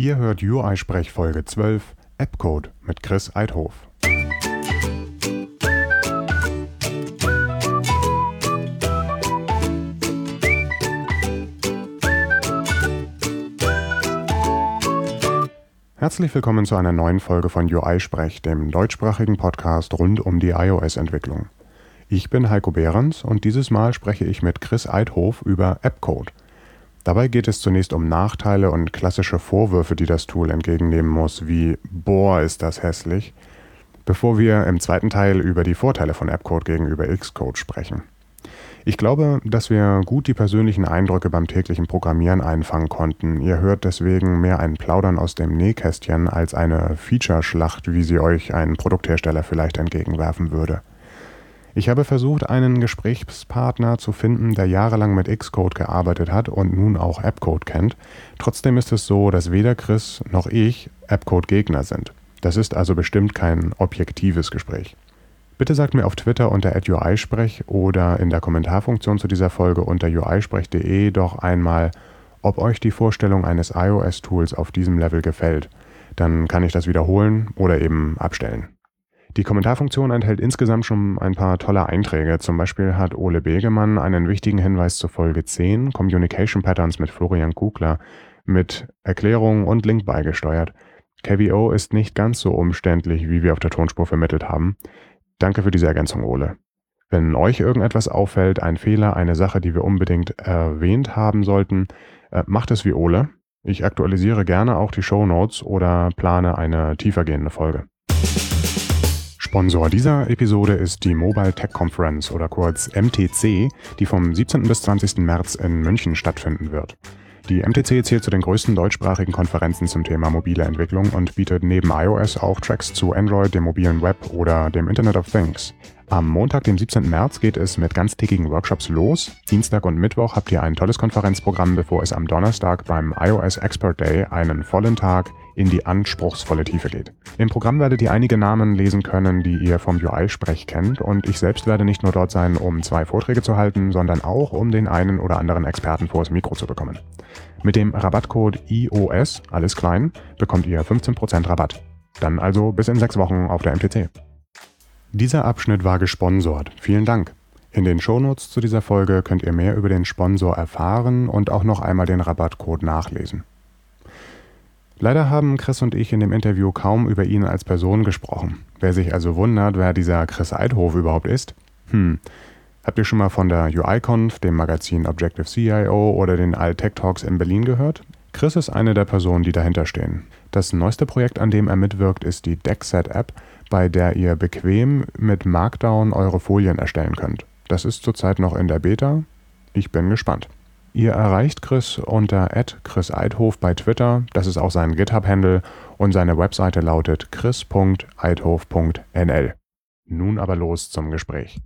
Ihr hört UI-Sprech Folge 12 Appcode mit Chris Eidhof. Herzlich willkommen zu einer neuen Folge von UI-Sprech, dem deutschsprachigen Podcast rund um die iOS-Entwicklung. Ich bin Heiko Behrens und dieses Mal spreche ich mit Chris Eidhof über Appcode. Dabei geht es zunächst um Nachteile und klassische Vorwürfe, die das Tool entgegennehmen muss, wie Boah, ist das hässlich, bevor wir im zweiten Teil über die Vorteile von Appcode gegenüber Xcode sprechen. Ich glaube, dass wir gut die persönlichen Eindrücke beim täglichen Programmieren einfangen konnten. Ihr hört deswegen mehr ein Plaudern aus dem Nähkästchen als eine Featureschlacht, wie sie euch ein Produkthersteller vielleicht entgegenwerfen würde. Ich habe versucht, einen Gesprächspartner zu finden, der jahrelang mit Xcode gearbeitet hat und nun auch Appcode kennt. Trotzdem ist es so, dass weder Chris noch ich Appcode-Gegner sind. Das ist also bestimmt kein objektives Gespräch. Bitte sagt mir auf Twitter unter @uisprech oder in der Kommentarfunktion zu dieser Folge unter uisprech.de doch einmal, ob euch die Vorstellung eines iOS-Tools auf diesem Level gefällt. Dann kann ich das wiederholen oder eben abstellen. Die Kommentarfunktion enthält insgesamt schon ein paar tolle Einträge. Zum Beispiel hat Ole Begemann einen wichtigen Hinweis zur Folge 10, Communication Patterns mit Florian Kugler, mit Erklärung und Link beigesteuert. KVO ist nicht ganz so umständlich, wie wir auf der Tonspur vermittelt haben. Danke für diese Ergänzung, Ole. Wenn euch irgendetwas auffällt, ein Fehler, eine Sache, die wir unbedingt erwähnt haben sollten, äh, macht es wie Ole. Ich aktualisiere gerne auch die Show Notes oder plane eine tiefergehende Folge. Sponsor dieser Episode ist die Mobile Tech Conference oder kurz MTC, die vom 17. bis 20. März in München stattfinden wird. Die MTC zählt zu den größten deutschsprachigen Konferenzen zum Thema mobile Entwicklung und bietet neben iOS auch Tracks zu Android, dem mobilen Web oder dem Internet of Things. Am Montag, dem 17. März, geht es mit ganztägigen Workshops los. Dienstag und Mittwoch habt ihr ein tolles Konferenzprogramm, bevor es am Donnerstag beim iOS Expert Day einen vollen Tag in die anspruchsvolle Tiefe geht. Im Programm werdet ihr einige Namen lesen können, die ihr vom UI-Sprech kennt und ich selbst werde nicht nur dort sein, um zwei Vorträge zu halten, sondern auch, um den einen oder anderen Experten vors Mikro zu bekommen. Mit dem Rabattcode IOS, alles klein, bekommt ihr 15% Rabatt. Dann also bis in sechs Wochen auf der MTC. Dieser Abschnitt war gesponsort. Vielen Dank. In den Shownotes zu dieser Folge könnt ihr mehr über den Sponsor erfahren und auch noch einmal den Rabattcode nachlesen. Leider haben Chris und ich in dem Interview kaum über ihn als Person gesprochen. Wer sich also wundert, wer dieser Chris Eidhof überhaupt ist, hm, habt ihr schon mal von der UIConf, dem Magazin Objective CIO oder den Alt-Tech Talks in Berlin gehört? Chris ist eine der Personen, die dahinter stehen. Das neueste Projekt, an dem er mitwirkt, ist die Deckset-App, bei der ihr bequem mit Markdown eure Folien erstellen könnt. Das ist zurzeit noch in der Beta. Ich bin gespannt. Ihr erreicht Chris unter @chris_eidhof bei Twitter, das ist auch sein GitHub-Handle und seine Webseite lautet chris.eidhof.nl. Nun aber los zum Gespräch.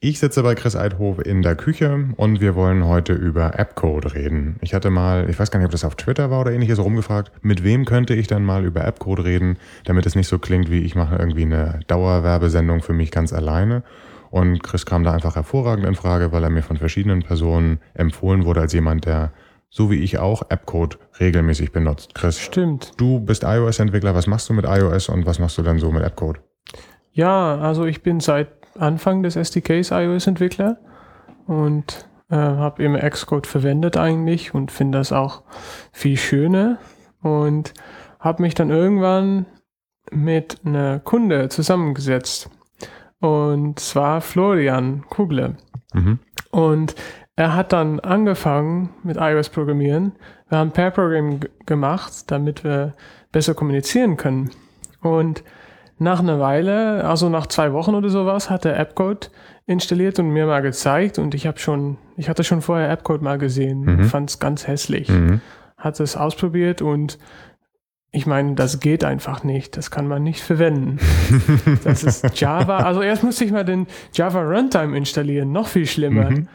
Ich sitze bei Chris Eidhof in der Küche und wir wollen heute über Appcode reden. Ich hatte mal, ich weiß gar nicht, ob das auf Twitter war oder ähnliches, rumgefragt, mit wem könnte ich dann mal über Appcode reden, damit es nicht so klingt, wie ich mache irgendwie eine Dauerwerbesendung für mich ganz alleine. Und Chris kam da einfach hervorragend in Frage, weil er mir von verschiedenen Personen empfohlen wurde als jemand, der so wie ich auch Appcode regelmäßig benutzt. Chris, stimmt. Du bist iOS-Entwickler. Was machst du mit iOS und was machst du dann so mit Appcode? Ja, also ich bin seit Anfang des SDKs iOS-Entwickler und äh, habe immer Xcode verwendet eigentlich und finde das auch viel schöner und habe mich dann irgendwann mit einer Kunde zusammengesetzt und zwar Florian Kugler. Mhm. Und er hat dann angefangen mit iOS programmieren. Wir haben Pair Programming gemacht, damit wir besser kommunizieren können. Und nach einer Weile, also nach zwei Wochen oder sowas, hat er Appcode installiert und mir mal gezeigt. Und ich habe schon, ich hatte schon vorher Appcode mal gesehen, mhm. fand es ganz hässlich. Mhm. Hat es ausprobiert und ich meine, das geht einfach nicht. Das kann man nicht verwenden. Das ist Java. Also erst musste ich mal den Java Runtime installieren. Noch viel schlimmer. Mhm.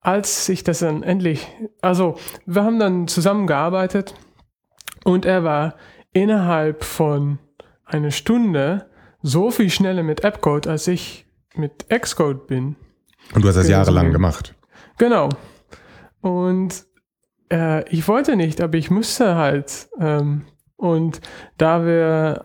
Als ich das dann endlich, also wir haben dann zusammengearbeitet und er war innerhalb von einer Stunde so viel schneller mit Appcode, als ich mit Xcode bin. Und du hast das jahrelang gemacht. Genau. Und Äh, ich wollte nicht, aber ich musste halt. Ähm, und da wir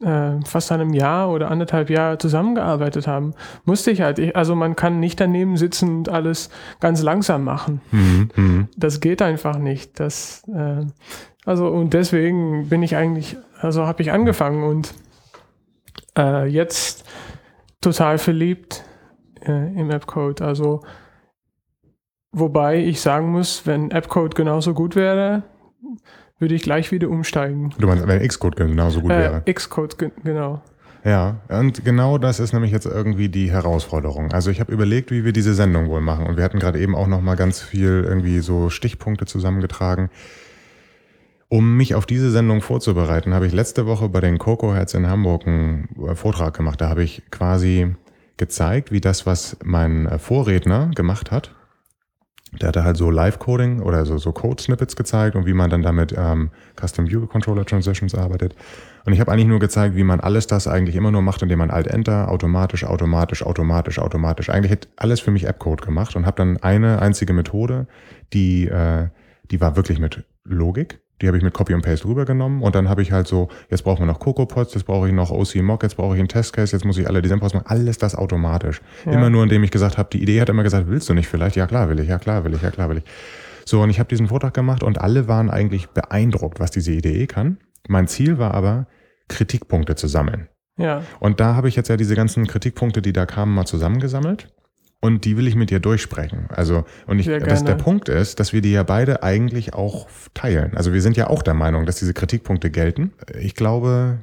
äh, fast einem Jahr oder anderthalb Jahre zusammengearbeitet haben, musste ich halt, ich, also man kann nicht daneben sitzen und alles ganz langsam machen. Mhm, mh. Das geht einfach nicht. Das, äh, also und deswegen bin ich eigentlich, also habe ich angefangen und äh, jetzt total verliebt äh, im App-Code. Also wobei ich sagen muss, wenn App-Code genauso gut wäre, würde ich gleich wieder umsteigen. Du meinst, wenn Xcode genauso gut äh, wäre? Xcode, ge genau. Ja, und genau das ist nämlich jetzt irgendwie die Herausforderung. Also ich habe überlegt, wie wir diese Sendung wohl machen. Und wir hatten gerade eben auch noch mal ganz viel irgendwie so Stichpunkte zusammengetragen. Um mich auf diese Sendung vorzubereiten, habe ich letzte Woche bei den Coco Heads in Hamburg einen äh, Vortrag gemacht. Da habe ich quasi gezeigt, wie das, was mein äh, Vorredner gemacht hat, der hatte halt so Live-Coding oder so, so Code-Snippets gezeigt und wie man dann damit ähm, Custom View Controller Transitions arbeitet. Und ich habe eigentlich nur gezeigt, wie man alles das eigentlich immer nur macht, indem man Alt-Enter, automatisch, automatisch, automatisch, automatisch. Eigentlich hat alles für mich App-Code gemacht und habe dann eine einzige Methode, die, äh, die war wirklich mit Logik. Die habe ich mit Copy und Paste rübergenommen und dann habe ich halt so, jetzt brauchen wir noch CocoaPods, jetzt brauche ich noch OC Mock, jetzt brauche ich einen Testcase, jetzt muss ich alle Design-Pods machen, alles das automatisch. Ja. Immer nur, indem ich gesagt habe, die Idee hat immer gesagt, willst du nicht vielleicht? Ja klar will ich, ja klar will ich, ja klar will ich. So, und ich habe diesen Vortrag gemacht und alle waren eigentlich beeindruckt, was diese Idee kann. Mein Ziel war aber, Kritikpunkte zu sammeln. Ja. Und da habe ich jetzt ja diese ganzen Kritikpunkte, die da kamen, mal zusammengesammelt und die will ich mit dir durchsprechen. Also, und ich, dass der Punkt ist, dass wir die ja beide eigentlich auch teilen. Also wir sind ja auch der Meinung, dass diese Kritikpunkte gelten. Ich glaube,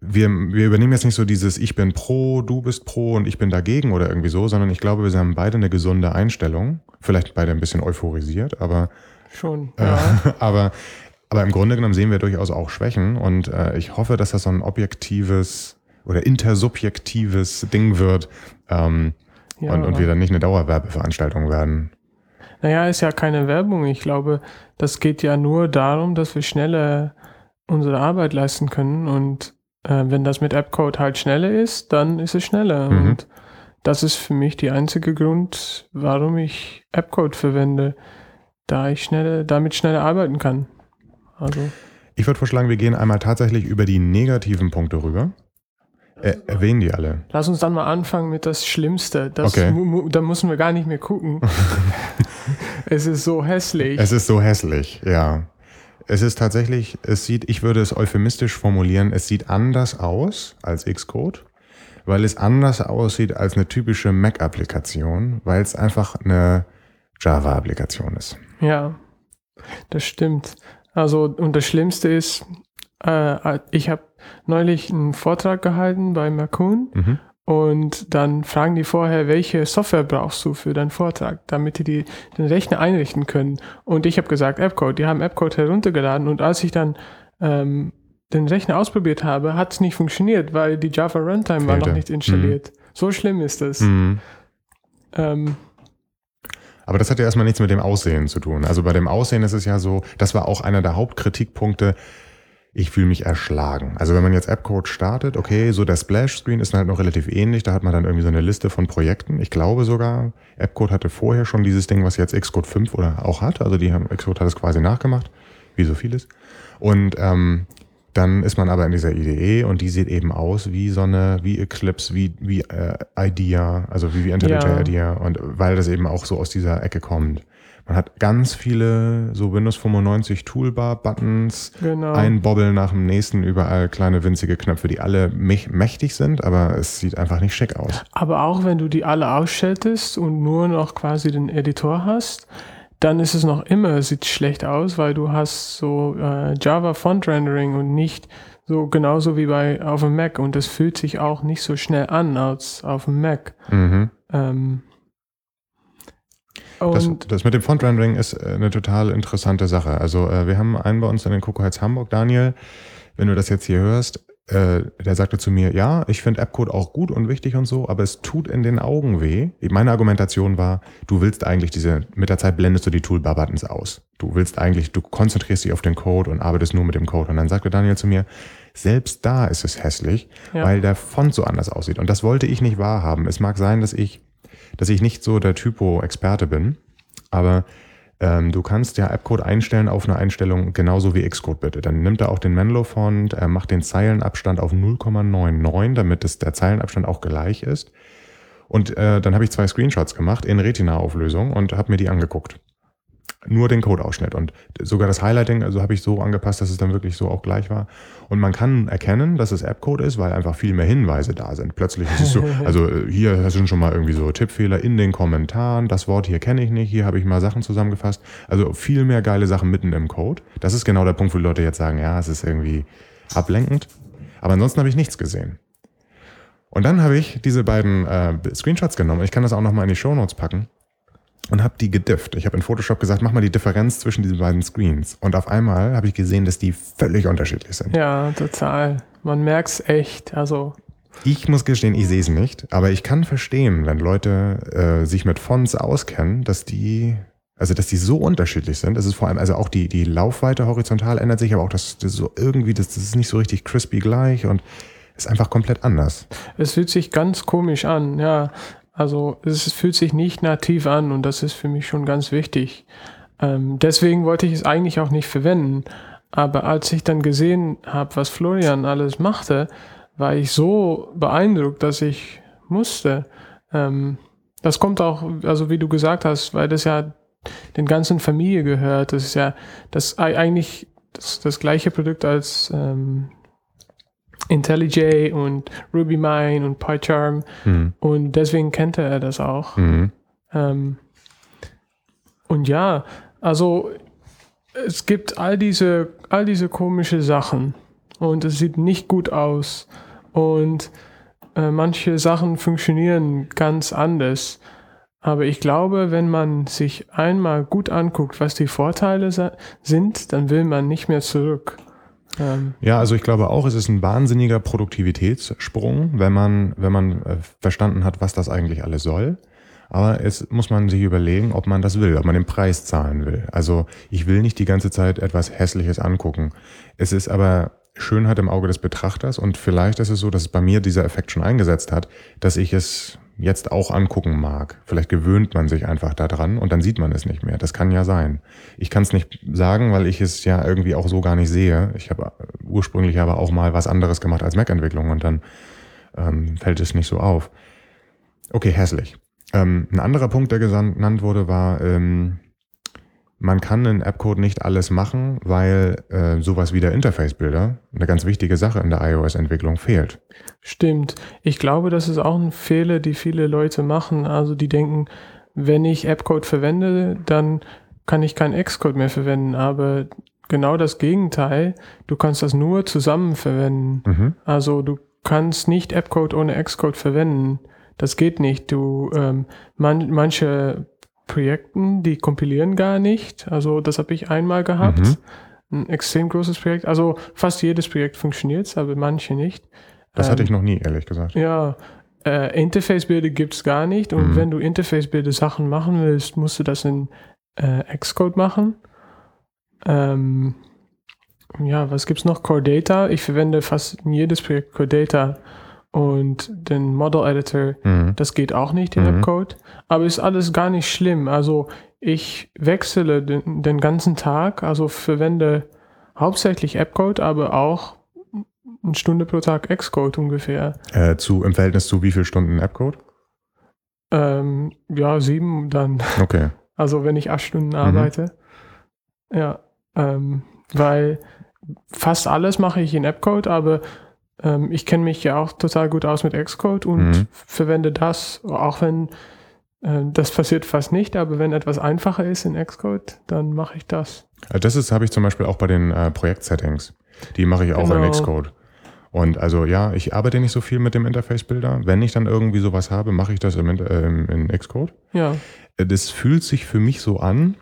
wir, wir übernehmen jetzt nicht so dieses Ich bin pro, du bist pro und ich bin dagegen oder irgendwie so, sondern ich glaube, wir haben beide eine gesunde Einstellung. Vielleicht beide ein bisschen euphorisiert, aber schon. Äh, ja. Aber, aber im Grunde genommen sehen wir durchaus auch Schwächen und äh, ich hoffe, dass das so ein objektives oder intersubjektives Ding wird. Ähm, ja. Und, und wir dann nicht eine Dauerwerbeveranstaltung werden. Naja, ist ja keine Werbung. Ich glaube, das geht ja nur darum, dass wir schneller unsere Arbeit leisten können. Und äh, wenn das mit AppCode halt schneller ist, dann ist es schneller. Mhm. Und das ist für mich der einzige Grund, warum ich AppCode verwende, da ich schneller, damit schneller arbeiten kann. Also. Ich würde vorschlagen, wir gehen einmal tatsächlich über die negativen Punkte rüber. Er, erwähnen die alle. Lass uns dann mal anfangen mit das Schlimmste. Das okay. mu da müssen wir gar nicht mehr gucken. es ist so hässlich. Es ist so hässlich, ja. Es ist tatsächlich, es sieht, ich würde es euphemistisch formulieren, es sieht anders aus als Xcode, weil es anders aussieht als eine typische Mac-Applikation, weil es einfach eine Java-Applikation ist. Ja, das stimmt. Also, und das Schlimmste ist, äh, ich habe neulich einen Vortrag gehalten bei Makun mhm. und dann fragen die vorher, welche Software brauchst du für deinen Vortrag, damit die, die den Rechner einrichten können. Und ich habe gesagt, AppCode. Die haben AppCode heruntergeladen und als ich dann ähm, den Rechner ausprobiert habe, hat es nicht funktioniert, weil die Java Runtime Fehlte. war noch nicht installiert. Mhm. So schlimm ist es. Mhm. Ähm, aber das hat ja erstmal nichts mit dem Aussehen zu tun. Also bei dem Aussehen ist es ja so, das war auch einer der Hauptkritikpunkte, ich fühle mich erschlagen. Also wenn man jetzt AppCode startet, okay, so der Splash-Screen ist halt noch relativ ähnlich, da hat man dann irgendwie so eine Liste von Projekten. Ich glaube sogar, AppCode hatte vorher schon dieses Ding, was jetzt Xcode 5 oder auch hat. Also die haben, Xcode hat es quasi nachgemacht, wie so vieles. Und ähm, dann ist man aber in dieser IDE und die sieht eben aus wie so eine, wie Eclipse, wie, wie äh, IDEA, also wie, wie IntelliJ ja. IDEA und weil das eben auch so aus dieser Ecke kommt. Man hat ganz viele so Windows 95 Toolbar-Buttons, genau. ein Bobbel nach dem nächsten, überall kleine winzige Knöpfe, die alle mächtig sind, aber es sieht einfach nicht schick aus. Aber auch wenn du die alle ausschaltest und nur noch quasi den Editor hast, dann ist es noch immer, sieht schlecht aus, weil du hast so äh, Java Font Rendering und nicht so genauso wie bei auf dem Mac und das fühlt sich auch nicht so schnell an als auf dem Mac. Mhm. Ähm, das, das, mit dem Font-Rendering ist äh, eine total interessante Sache. Also äh, wir haben einen bei uns in den Coco Heights Hamburg, Daniel, wenn du das jetzt hier hörst, äh, der sagte zu mir, ja, ich finde Appcode auch gut und wichtig und so, aber es tut in den Augen weh. Meine Argumentation war, du willst eigentlich diese, mit der Zeit blendest du die Toolbar-Buttons aus. Du willst eigentlich, du konzentrierst dich auf den Code und arbeitest nur mit dem Code. Und dann sagte Daniel zu mir, selbst da ist es hässlich, ja. weil der Font so anders aussieht. Und das wollte ich nicht wahrhaben. Es mag sein, dass ich dass ich nicht so der Typo-Experte bin, aber Ähm, du kannst ja Appcode einstellen auf eine Einstellung genauso wie Xcode bitte. Dann nimmt er auch den Menlo-Font, er macht den Zeilenabstand auf 0,99, damit es der Zeilenabstand auch gleich ist. Und äh, dann habe ich zwei Screenshots gemacht in Retina-Auflösung und habe mir die angeguckt nur den Codeausschnitt und sogar das Highlighting, also habe ich so angepasst, dass es dann wirklich so auch gleich war. Und man kann erkennen, dass es App-Code ist, weil einfach viel mehr Hinweise da sind. Plötzlich ist es so, also äh, hier sind schon mal irgendwie so Tippfehler in den Kommentaren, das Wort hier kenne ich nicht, hier habe ich mal Sachen zusammengefasst. Also viel mehr geile Sachen mitten im Code. Das ist genau der Punkt, wo die Leute jetzt sagen, ja, es ist irgendwie ablenkend. Aber ansonsten habe ich nichts gesehen. Und dann habe ich diese beiden äh, Screenshots genommen. Ich kann das auch nochmal in die Show Notes packen und habe die gedifft. Ich habe in Photoshop gesagt, mach mal die Differenz zwischen diesen beiden Screens. Und auf einmal habe ich gesehen, dass die völlig unterschiedlich sind. Ja, total. Man merkt es echt. Also ich muss gestehen, ich sehe es nicht, aber ich kann verstehen, wenn Leute äh, sich mit Fonts auskennen, dass die, also dass die so unterschiedlich sind. Es ist vor allem, also auch die, die Laufweite horizontal ändert sich, aber auch das, das so irgendwie, das, das ist nicht so richtig crispy gleich und ist einfach komplett anders. Es fühlt sich ganz komisch an, ja. Also es fühlt sich nicht nativ an und das ist für mich schon ganz wichtig. Ähm, deswegen wollte ich es eigentlich auch nicht verwenden. Aber als ich dann gesehen habe, was Florian alles machte, war ich so beeindruckt, dass ich musste. Ähm, das kommt auch, also wie du gesagt hast, weil das ja den ganzen Familie gehört. Das ist ja das eigentlich das, das gleiche Produkt als ähm, IntelliJ und RubyMine und PyCharm mhm. und deswegen kennt er das auch. Mhm. Ähm, und ja, also es gibt all diese, all diese komische Sachen und es sieht nicht gut aus und äh, manche Sachen funktionieren ganz anders. Aber ich glaube, wenn man sich einmal gut anguckt, was die Vorteile sind, dann will man nicht mehr zurück. Ähm. Ja, also ich glaube auch, es ist ein wahnsinniger Produktivitätssprung, wenn man, wenn man äh, verstanden hat, was das eigentlich alles soll. Aber es muss man sich überlegen, ob man das will, ob man den Preis zahlen will. Also ich will nicht die ganze Zeit etwas Hässliches angucken. Es ist aber Schönheit im Auge des Betrachters und vielleicht ist es so, dass es bei mir dieser Effekt schon eingesetzt hat, dass ich es jetzt auch angucken mag. Vielleicht gewöhnt man sich einfach daran und dann sieht man es nicht mehr. Das kann ja sein. Ich kann es nicht sagen, weil ich es ja irgendwie auch so gar nicht sehe. Ich habe ursprünglich aber auch mal was anderes gemacht als Mac-Entwicklung und dann ähm, fällt es nicht so auf. Okay, hässlich. Ähm, ein anderer Punkt, der genannt wurde, war, ähm, man kann in Appcode nicht alles machen, weil äh, sowas wie der Interface-Bilder, eine ganz wichtige Sache in der iOS-Entwicklung, fehlt. Stimmt. Ich glaube, das ist auch ein Fehler, die viele Leute machen. Also die denken, wenn ich Appcode verwende, dann kann ich kein Xcode mehr verwenden. Aber genau das Gegenteil, du kannst das nur zusammen verwenden. Mhm. Also du kannst nicht Appcode ohne Xcode verwenden. Das geht nicht. Du ähm, man, manche Projekten, die kompilieren gar nicht. Also das habe ich einmal gehabt. Mhm. Ein extrem großes Projekt. Also fast jedes Projekt funktioniert, aber manche nicht. Das ähm, hatte ich noch nie, ehrlich gesagt. Ja, äh, Interface-Bilder gibt es gar nicht. Und mhm. wenn du Interface-Bilder Sachen machen willst, musst du das in äh, Xcode machen. Ähm, ja, was gibt es noch? Core Data. Ich verwende fast in jedes Projekt Core Data und den Model Editor, mhm. das geht auch nicht in mhm. Appcode. Aber ist alles gar nicht schlimm. Also ich wechsle den, den ganzen Tag, also verwende hauptsächlich Appcode, aber auch eine Stunde pro Tag Xcode ungefähr. Äh, zu, Im Verhältnis zu wie viel Stunden Appcode? Ähm, ja, sieben dann. Okay. Also wenn ich acht Stunden mhm. arbeite. Ja, ähm, weil fast alles mache ich in Appcode, aber ähm, ich kenne mich ja auch total gut aus mit Xcode und mhm. verwende das, auch wenn äh, das passiert fast nicht, aber wenn etwas einfacher ist in Xcode, dann mache ich das. Also das ist, habe ich zum Beispiel auch bei den äh, Projektsettings. Die mache ich auch genau. in Xcode. Und also ja, ich arbeite nicht so viel mit dem Interface-Bilder. Wenn ich dann irgendwie sowas habe, mache ich das im, äh, in Xcode. Ja. Das fühlt sich für mich so an,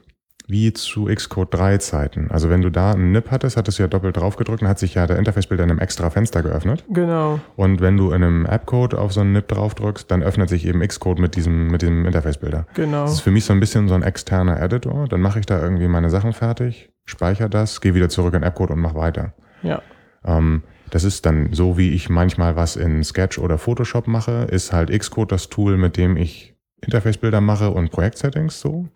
wie zu Xcode 3 Zeiten. Also wenn du da einen NIP hattest, hattest du ja doppelt drauf gedrückt, dann hat sich ja der Interface-Bilder in einem extra Fenster geöffnet. Genau. Und wenn du in einem App-Code auf so einen NIP drauf drückst, dann öffnet sich eben Xcode mit diesem, mit diesem Interface-Bilder. Genau. Das ist für mich so ein bisschen so ein externer Editor. Dann mache ich da irgendwie meine Sachen fertig, speichere das, gehe wieder zurück in App-Code und mache weiter. Ja. Ähm, das ist dann so, wie ich manchmal was in Sketch oder Photoshop mache, ist halt Xcode das Tool, mit dem ich Interface-Bilder mache und Projektsettings so.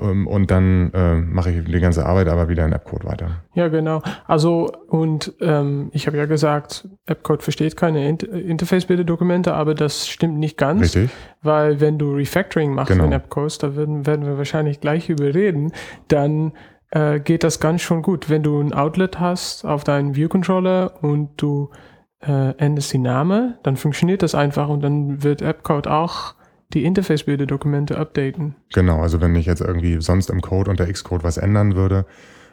Ähm, und dann äh, mache ich die ganze Arbeit aber wieder in AppCode weiter. Ja, genau. Also, und ähm, ich habe ja gesagt, AppCode versteht keine Inter Interface-Bilder-Dokumente, aber das stimmt nicht ganz. Richtig. Weil wenn du Refactoring machst Genau. in AppCode, da werden, werden wir wahrscheinlich gleich überreden, dann äh, geht das ganz schon gut. Wenn du ein Outlet hast auf deinen View-Controller und du äh, änderst die Name, dann funktioniert das einfach und dann wird AppCode auch die Interface-Bilder-Dokumente updaten. Genau, also wenn ich jetzt irgendwie sonst im Code unter Xcode was ändern würde,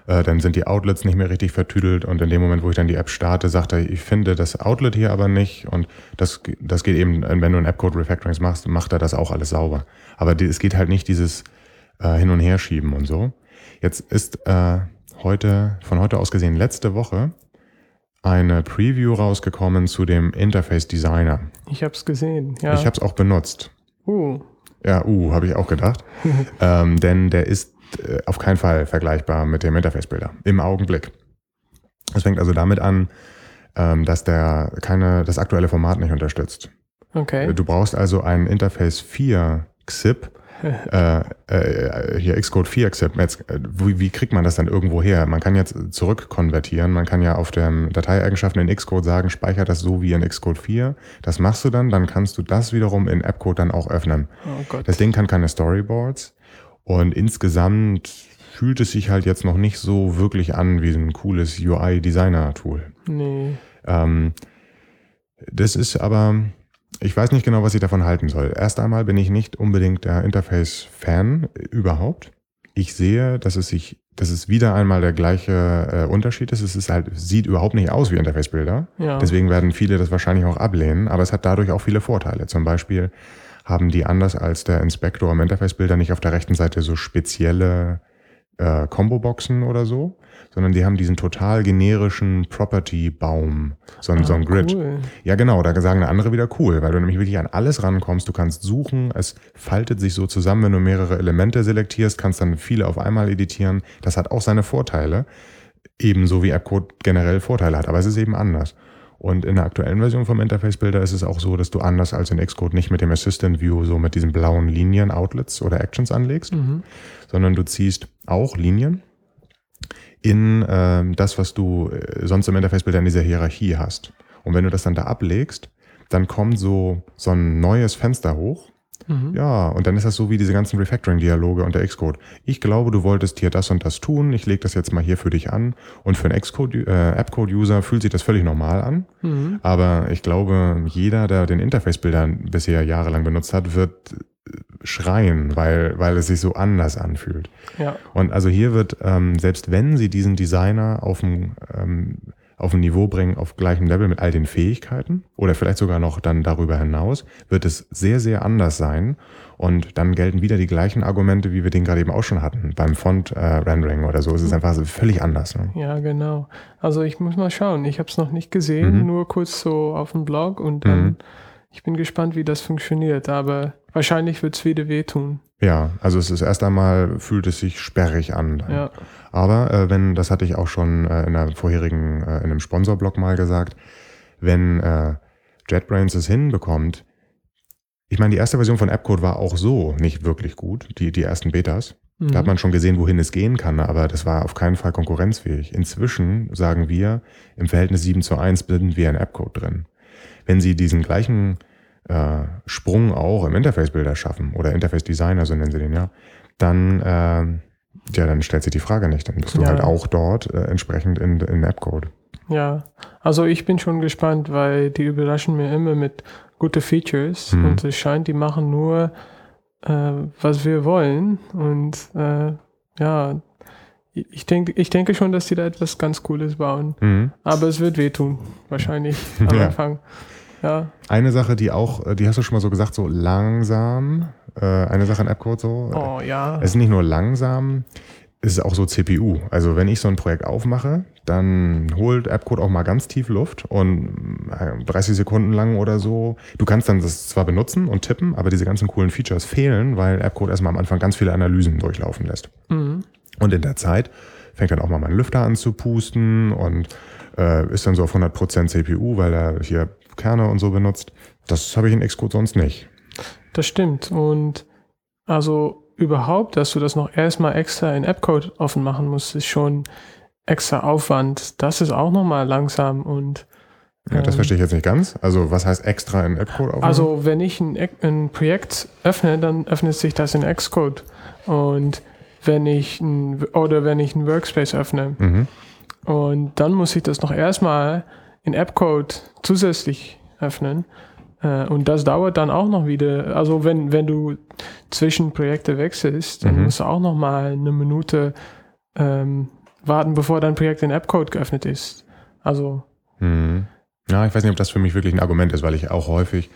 äh, dann sind die Outlets nicht mehr richtig vertüdelt und in dem Moment, wo ich dann die App starte, sagt er, ich finde das Outlet hier aber nicht und das, das geht eben, wenn du ein Appcode Refactorings machst, macht er das auch alles sauber. Aber die, es geht halt nicht dieses äh, Hin- und Herschieben und so. Jetzt ist äh, heute, von heute aus gesehen, letzte Woche eine Preview rausgekommen zu dem Interface Designer. Ich habe es gesehen. Ja. Ich habe es auch benutzt. Uh, Ja, uh, habe ich auch gedacht. ähm, denn der ist äh, auf keinen Fall vergleichbar mit dem Interface-Bilder im Augenblick. Es fängt also damit an, ähm, dass der keine, das aktuelle Format nicht unterstützt. okay. Du brauchst also einen Interface 4 XIP, äh, äh, hier Xcode 4 XIP. Jetzt, äh, wie, wie kriegt man das dann irgendwo her? Man kann jetzt zurückkonvertieren. Man kann ja auf den Dateieigenschaften in Xcode sagen, speicher das so wie in Xcode 4. Das machst du dann, dann kannst du das wiederum in AppCode dann auch öffnen. Oh Gott. Das Ding kann keine Storyboards und insgesamt fühlt es sich halt jetzt noch nicht so wirklich an wie ein cooles UI-Designer-Tool. nee. Ähm, das ist aber, ich weiß nicht genau, was ich davon halten soll. Erst einmal bin ich nicht unbedingt der Interface-Fan überhaupt. Ich sehe, dass es sich, dass es wieder einmal der gleiche äh, Unterschied ist. Es ist halt, sieht überhaupt nicht aus wie Interface-Bilder. Ja. Deswegen werden viele das wahrscheinlich auch ablehnen, aber es hat dadurch auch viele Vorteile. Zum Beispiel haben die anders als der Inspektor im Interface-Bilder nicht auf der rechten Seite so spezielle äh, Combo-Boxen oder so, sondern die haben diesen total generischen Property-Baum, so, ein so ein Ah, Grid. Cool. Ja, genau, da sagen eine andere wieder cool, weil du nämlich wirklich an alles rankommst. Du kannst suchen, es faltet sich so zusammen, wenn du mehrere Elemente selektierst, kannst dann viele auf einmal editieren. Das hat auch seine Vorteile, ebenso wie AppCode generell Vorteile hat, aber es ist eben anders. Und in der aktuellen Version vom Interface Builder ist es auch so, dass du anders als in Xcode nicht mit dem Assistant View so mit diesen blauen Linien Outlets oder Actions anlegst, Mhm. sondern du ziehst auch Linien in ähm, das, was du äh, sonst im Interface Builder in dieser Hierarchie hast. Und wenn du das dann da ablegst, dann kommt so, so ein neues Fenster hoch. Mhm. Ja, und dann ist das so wie diese ganzen Refactoring-Dialoge unter Xcode. Ich glaube, du wolltest hier das und das tun. Ich lege das jetzt mal hier für dich an. Und für einen äh, Appcode-User fühlt sich das völlig normal an. Mhm. Aber ich glaube, jeder, der den Interface-Bilder bisher jahrelang benutzt hat, wird schreien, weil, weil es sich so anders anfühlt. Ja. Und also hier wird, ähm, selbst wenn sie diesen Designer auf ein, ähm, auf ein Niveau bringen, auf gleichem Level mit all den Fähigkeiten oder vielleicht sogar noch dann darüber hinaus, wird es sehr, sehr anders sein. Und dann gelten wieder die gleichen Argumente, wie wir den gerade eben auch schon hatten, beim Font-Rendering oder so. Es ist einfach völlig anders. Ne? Ja, genau. Also ich muss mal schauen. Ich habe es noch nicht gesehen, Mhm. nur kurz so auf dem Blog und dann, Mhm. Ich bin gespannt, wie das funktioniert, aber wahrscheinlich wird es wieder wehtun. Ja, also es ist erst einmal, fühlt es sich sperrig an. Dann. Ja. Aber äh, wenn, das hatte ich auch schon äh, in einer vorherigen, äh, in einem Sponsorblog mal gesagt, wenn äh, JetBrains es hinbekommt, ich meine, die erste Version von AppCode war auch so nicht wirklich gut, die, die ersten Betas. Mhm. Da hat man schon gesehen, wohin es gehen kann, aber das war auf keinen Fall konkurrenzfähig. Inzwischen sagen wir, im Verhältnis 7 zu 1 sind wir in AppCode drin. Wenn Sie diesen gleichen äh, Sprung auch im Interface-Bilder schaffen oder Interface-Designer, so nennen Sie den ja, dann, äh, ja, dann stellt sich die Frage nicht. Dann bist du Ja. halt auch dort äh, entsprechend in, in AppCode. Ja, also ich bin schon gespannt, weil die überraschen mir immer mit gute Features Mhm. und es scheint, die machen nur, äh, was wir wollen und äh, ja, ich denke, ich denke schon, dass die da etwas ganz Cooles bauen, Mhm. aber es wird wehtun, wahrscheinlich am Ja. Anfang. Ja, Eine Sache, die auch, äh, die hast du schon mal so gesagt, so langsam, äh, eine Sache in AppCode so, äh, oh ja, Es ist nicht nur langsam, es ist auch so CPU. Also wenn ich so ein Projekt aufmache, dann holt AppCode auch mal ganz tief Luft und äh, 30 Sekunden lang oder so. Du kannst dann das zwar benutzen und tippen, aber diese ganzen coolen Features fehlen, weil AppCode erstmal am Anfang ganz viele Analysen durchlaufen lässt. mhm. Und in der Zeit fängt dann auch mal mein Lüfter an zu pusten und äh, ist dann so auf 100% CPU, weil er hier Kerne und so benutzt. Das habe ich in Xcode sonst nicht. das stimmt und also überhaupt, dass du das noch erstmal extra in Appcode offen machen musst, ist schon extra Aufwand. Das ist auch nochmal langsam und Ja, das ähm, verstehe ich jetzt nicht ganz. Also was heißt extra in Appcode aufnehmen? Also wenn ich ein, ein Projekt öffne, dann öffnet sich das in Xcode. Und wenn ich ein, oder wenn ich einen Workspace öffne mhm. und dann muss ich das noch erstmal in Appcode zusätzlich öffnen. Äh, Und das dauert dann auch noch wieder. Also wenn, wenn du zwischen Projekte wechselst, dann Mhm. musst du auch noch mal eine Minute ähm, warten, bevor dein Projekt in Appcode geöffnet ist. Also Mhm. Ja, ich weiß nicht, ob das für mich wirklich ein Argument ist, weil ich auch häufig,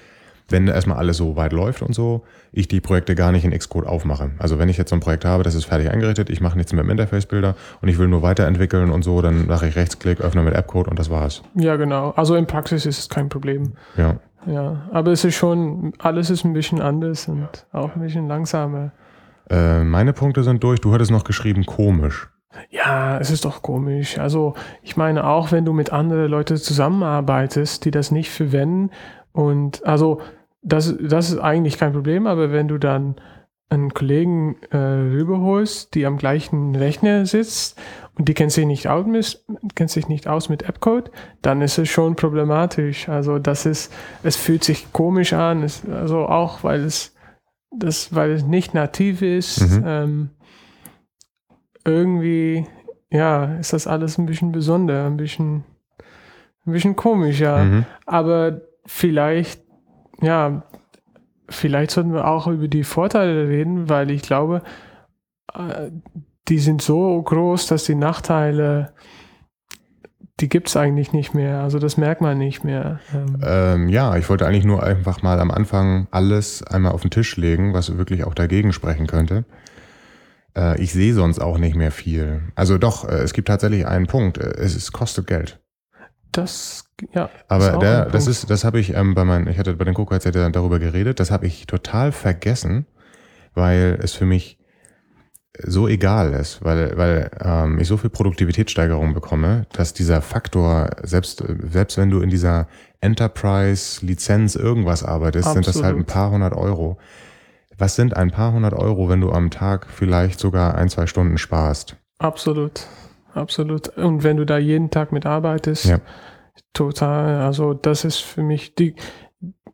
wenn erstmal alles so weit läuft und so, ich die Projekte gar nicht in Xcode aufmache. Also wenn ich jetzt so ein Projekt habe, das ist fertig eingerichtet, ich mache nichts mit dem Interface-Bilder und ich will nur weiterentwickeln und so, dann mache ich Rechtsklick, öffne mit Appcode und das war's. ja, genau. Also in Praxis ist es kein Problem. Ja. Ja, aber es ist schon, alles ist ein bisschen anders und auch ein bisschen langsamer. Äh, meine Punkte sind durch. Du hattest noch geschrieben, komisch. Ja, es ist doch komisch. Also ich meine, auch wenn du mit anderen Leuten zusammenarbeitest, die das nicht verwenden und also das, das ist eigentlich kein Problem, aber wenn du dann einen Kollegen äh, rüberholst, die am gleichen Rechner sitzt und die kennt sich nicht aus mit, kennt sich nicht aus mit Appcode, dann ist es schon problematisch. Also das ist, es fühlt sich komisch an, es, also auch weil es das, weil es nicht nativ ist. Mhm. Ähm, irgendwie, ja, ist das alles ein bisschen besonder, ein bisschen, ein bisschen komisch, ja. Mhm. Aber vielleicht, ja, vielleicht sollten wir auch über die Vorteile reden, weil ich glaube, äh, die sind so groß, dass die Nachteile, die gibt es eigentlich nicht mehr. Also das merkt man nicht mehr. Ähm, Ähm, ja, ich wollte eigentlich nur einfach mal am Anfang alles einmal auf den Tisch legen, was wirklich auch dagegen sprechen könnte. Äh, ich sehe sonst auch nicht mehr viel. Also doch, äh, es gibt tatsächlich einen Punkt. Es kostet Geld. Das, ja. ist Aber der, ein das ist, das habe ich ähm, bei meinen, ich hatte bei den Cocoa ja darüber geredet, das habe ich total vergessen, weil es für mich so egal ist, weil, weil ähm, ich so viel Produktivitätssteigerung bekomme, dass dieser Faktor, selbst, selbst wenn du in dieser Enterprise-Lizenz irgendwas arbeitest, sind das halt ein Absolut. paar hundert Euro. Was sind ein paar hundert Euro, wenn du am Tag vielleicht sogar ein, zwei Stunden sparst? Absolut, absolut. Und wenn du da jeden Tag mitarbeitest, Ja. total. Also das ist für mich die,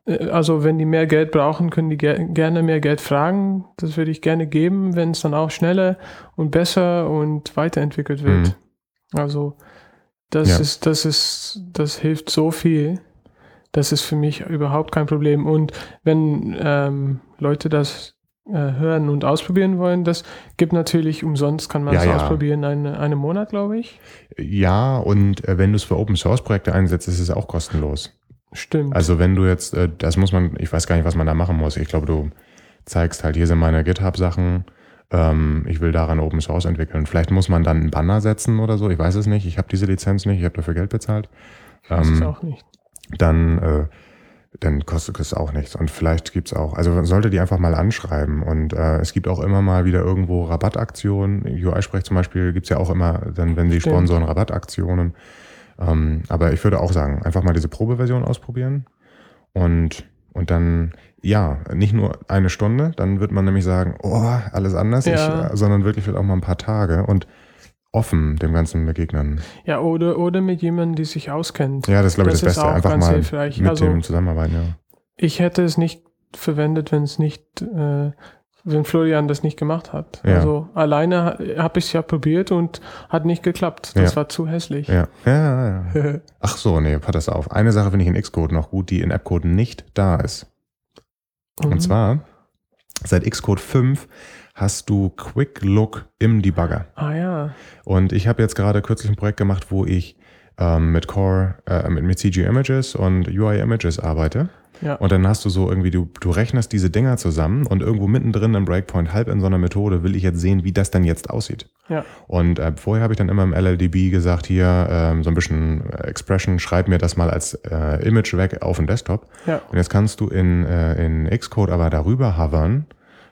äh, also wenn die mehr Geld brauchen, können die ger gerne mehr Geld fragen. Das würde ich gerne geben, wenn es dann auch schneller und besser und weiterentwickelt wird. Also das Mhm. Ja. ist, das ist, das hilft so viel. Das ist für mich überhaupt kein Problem. Und wenn ähm, Leute das hören und ausprobieren wollen, das gibt natürlich umsonst, kann man Ja, es ja. ausprobieren, eine, einen Monat, glaube ich. Ja, und äh, wenn du es für Open Source Projekte einsetzt, ist es auch kostenlos. Stimmt. Also wenn du jetzt, äh, das muss man, ich weiß gar nicht, was man da machen muss. Ich glaube, du zeigst halt, hier sind meine GitHub-Sachen, ähm, ich will daran Open Source entwickeln. Vielleicht muss man dann einen Banner setzen oder so, ich weiß es nicht. Ich habe diese Lizenz nicht, ich habe dafür Geld bezahlt. das ist Ähm, auch nicht. dann, äh, dann kostet es auch nichts. Und vielleicht gibt's auch, also sollte die einfach mal anschreiben. Und äh, es gibt auch immer mal wieder irgendwo Rabattaktionen. UI-Sprech zum Beispiel gibt's ja auch immer, dann, wenn sie Stimmt. sponsoren, Rabattaktionen. Ähm, aber ich würde auch sagen, einfach mal diese Probeversion ausprobieren. Und, und dann, ja, nicht nur eine Stunde, dann wird man nämlich sagen, oh, alles anders, Ja. ich, sondern wirklich vielleicht auch mal ein paar Tage und offen dem Ganzen begegnen. Ja, oder, oder mit jemandem, die sich auskennt. Ja, das ist, glaube ich, das, Das ist Beste. Einfach mal hilfreich. mit Also- dem zusammenarbeiten, ja. Ich hätte es nicht verwendet, wenn es nicht, äh, wenn Florian das nicht gemacht hat. Ja. Also alleine habe ich es ja probiert und hat nicht geklappt. Das Ja. war zu hässlich. Ja, ja, ja. Ach so, nee, pass auf. Eine Sache finde ich in Xcode noch gut, die in Appcode nicht da ist. Mhm. Und zwar, seit Xcode 5 hast du Quick Look im Debugger. Ah ja. Und ich habe jetzt gerade kürzlich ein Projekt gemacht, wo ich ähm, mit Core, äh, mit, mit CG Images und UI Images arbeite. Ja. Und dann hast du so irgendwie, du, du rechnest diese Dinger zusammen und irgendwo mittendrin im Breakpoint, halb in so einer Methode, will ich jetzt sehen, wie das dann jetzt aussieht. Ja. Und äh, vorher habe ich dann immer im LLDB gesagt, hier ähm, so ein bisschen äh, Expression, schreib mir das mal als äh, Image weg auf den Desktop. Ja. Und jetzt kannst du in, äh, in Xcode aber darüber hovern,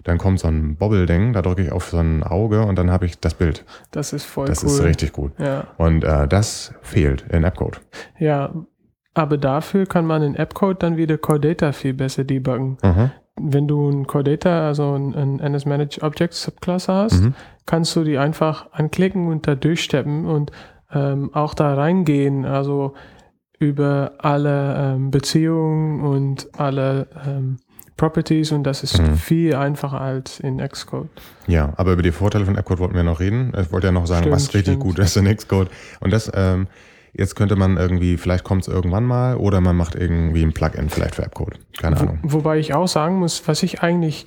dann kommt so ein Bobble-Ding, da drücke ich auf so ein Auge und dann habe ich das Bild. Das ist voll Das cool. ist richtig gut. Ja. Und äh, das fehlt in Appcode. Ja. Aber dafür kann man in Appcode dann wieder Core Data viel besser debuggen. Mhm. wenn du ein Core Data, also ein, ein NS Managed Object Subklasse hast, Mhm. kannst du die einfach anklicken und da durchsteppen und ähm, auch da reingehen, also über alle ähm, Beziehungen und alle ähm, Properties und das ist Mhm. viel einfacher als in Xcode. Ja, aber über die Vorteile von AppCode wollten wir noch reden. Ich wollte ja noch sagen, Stimmt, was richtig stimmt. gut ist in Xcode. Und das, ähm, jetzt könnte man irgendwie, vielleicht kommt es irgendwann mal oder man macht irgendwie ein Plugin vielleicht für AppCode. Keine Wo, Ahnung. wobei ich auch sagen muss, was ich eigentlich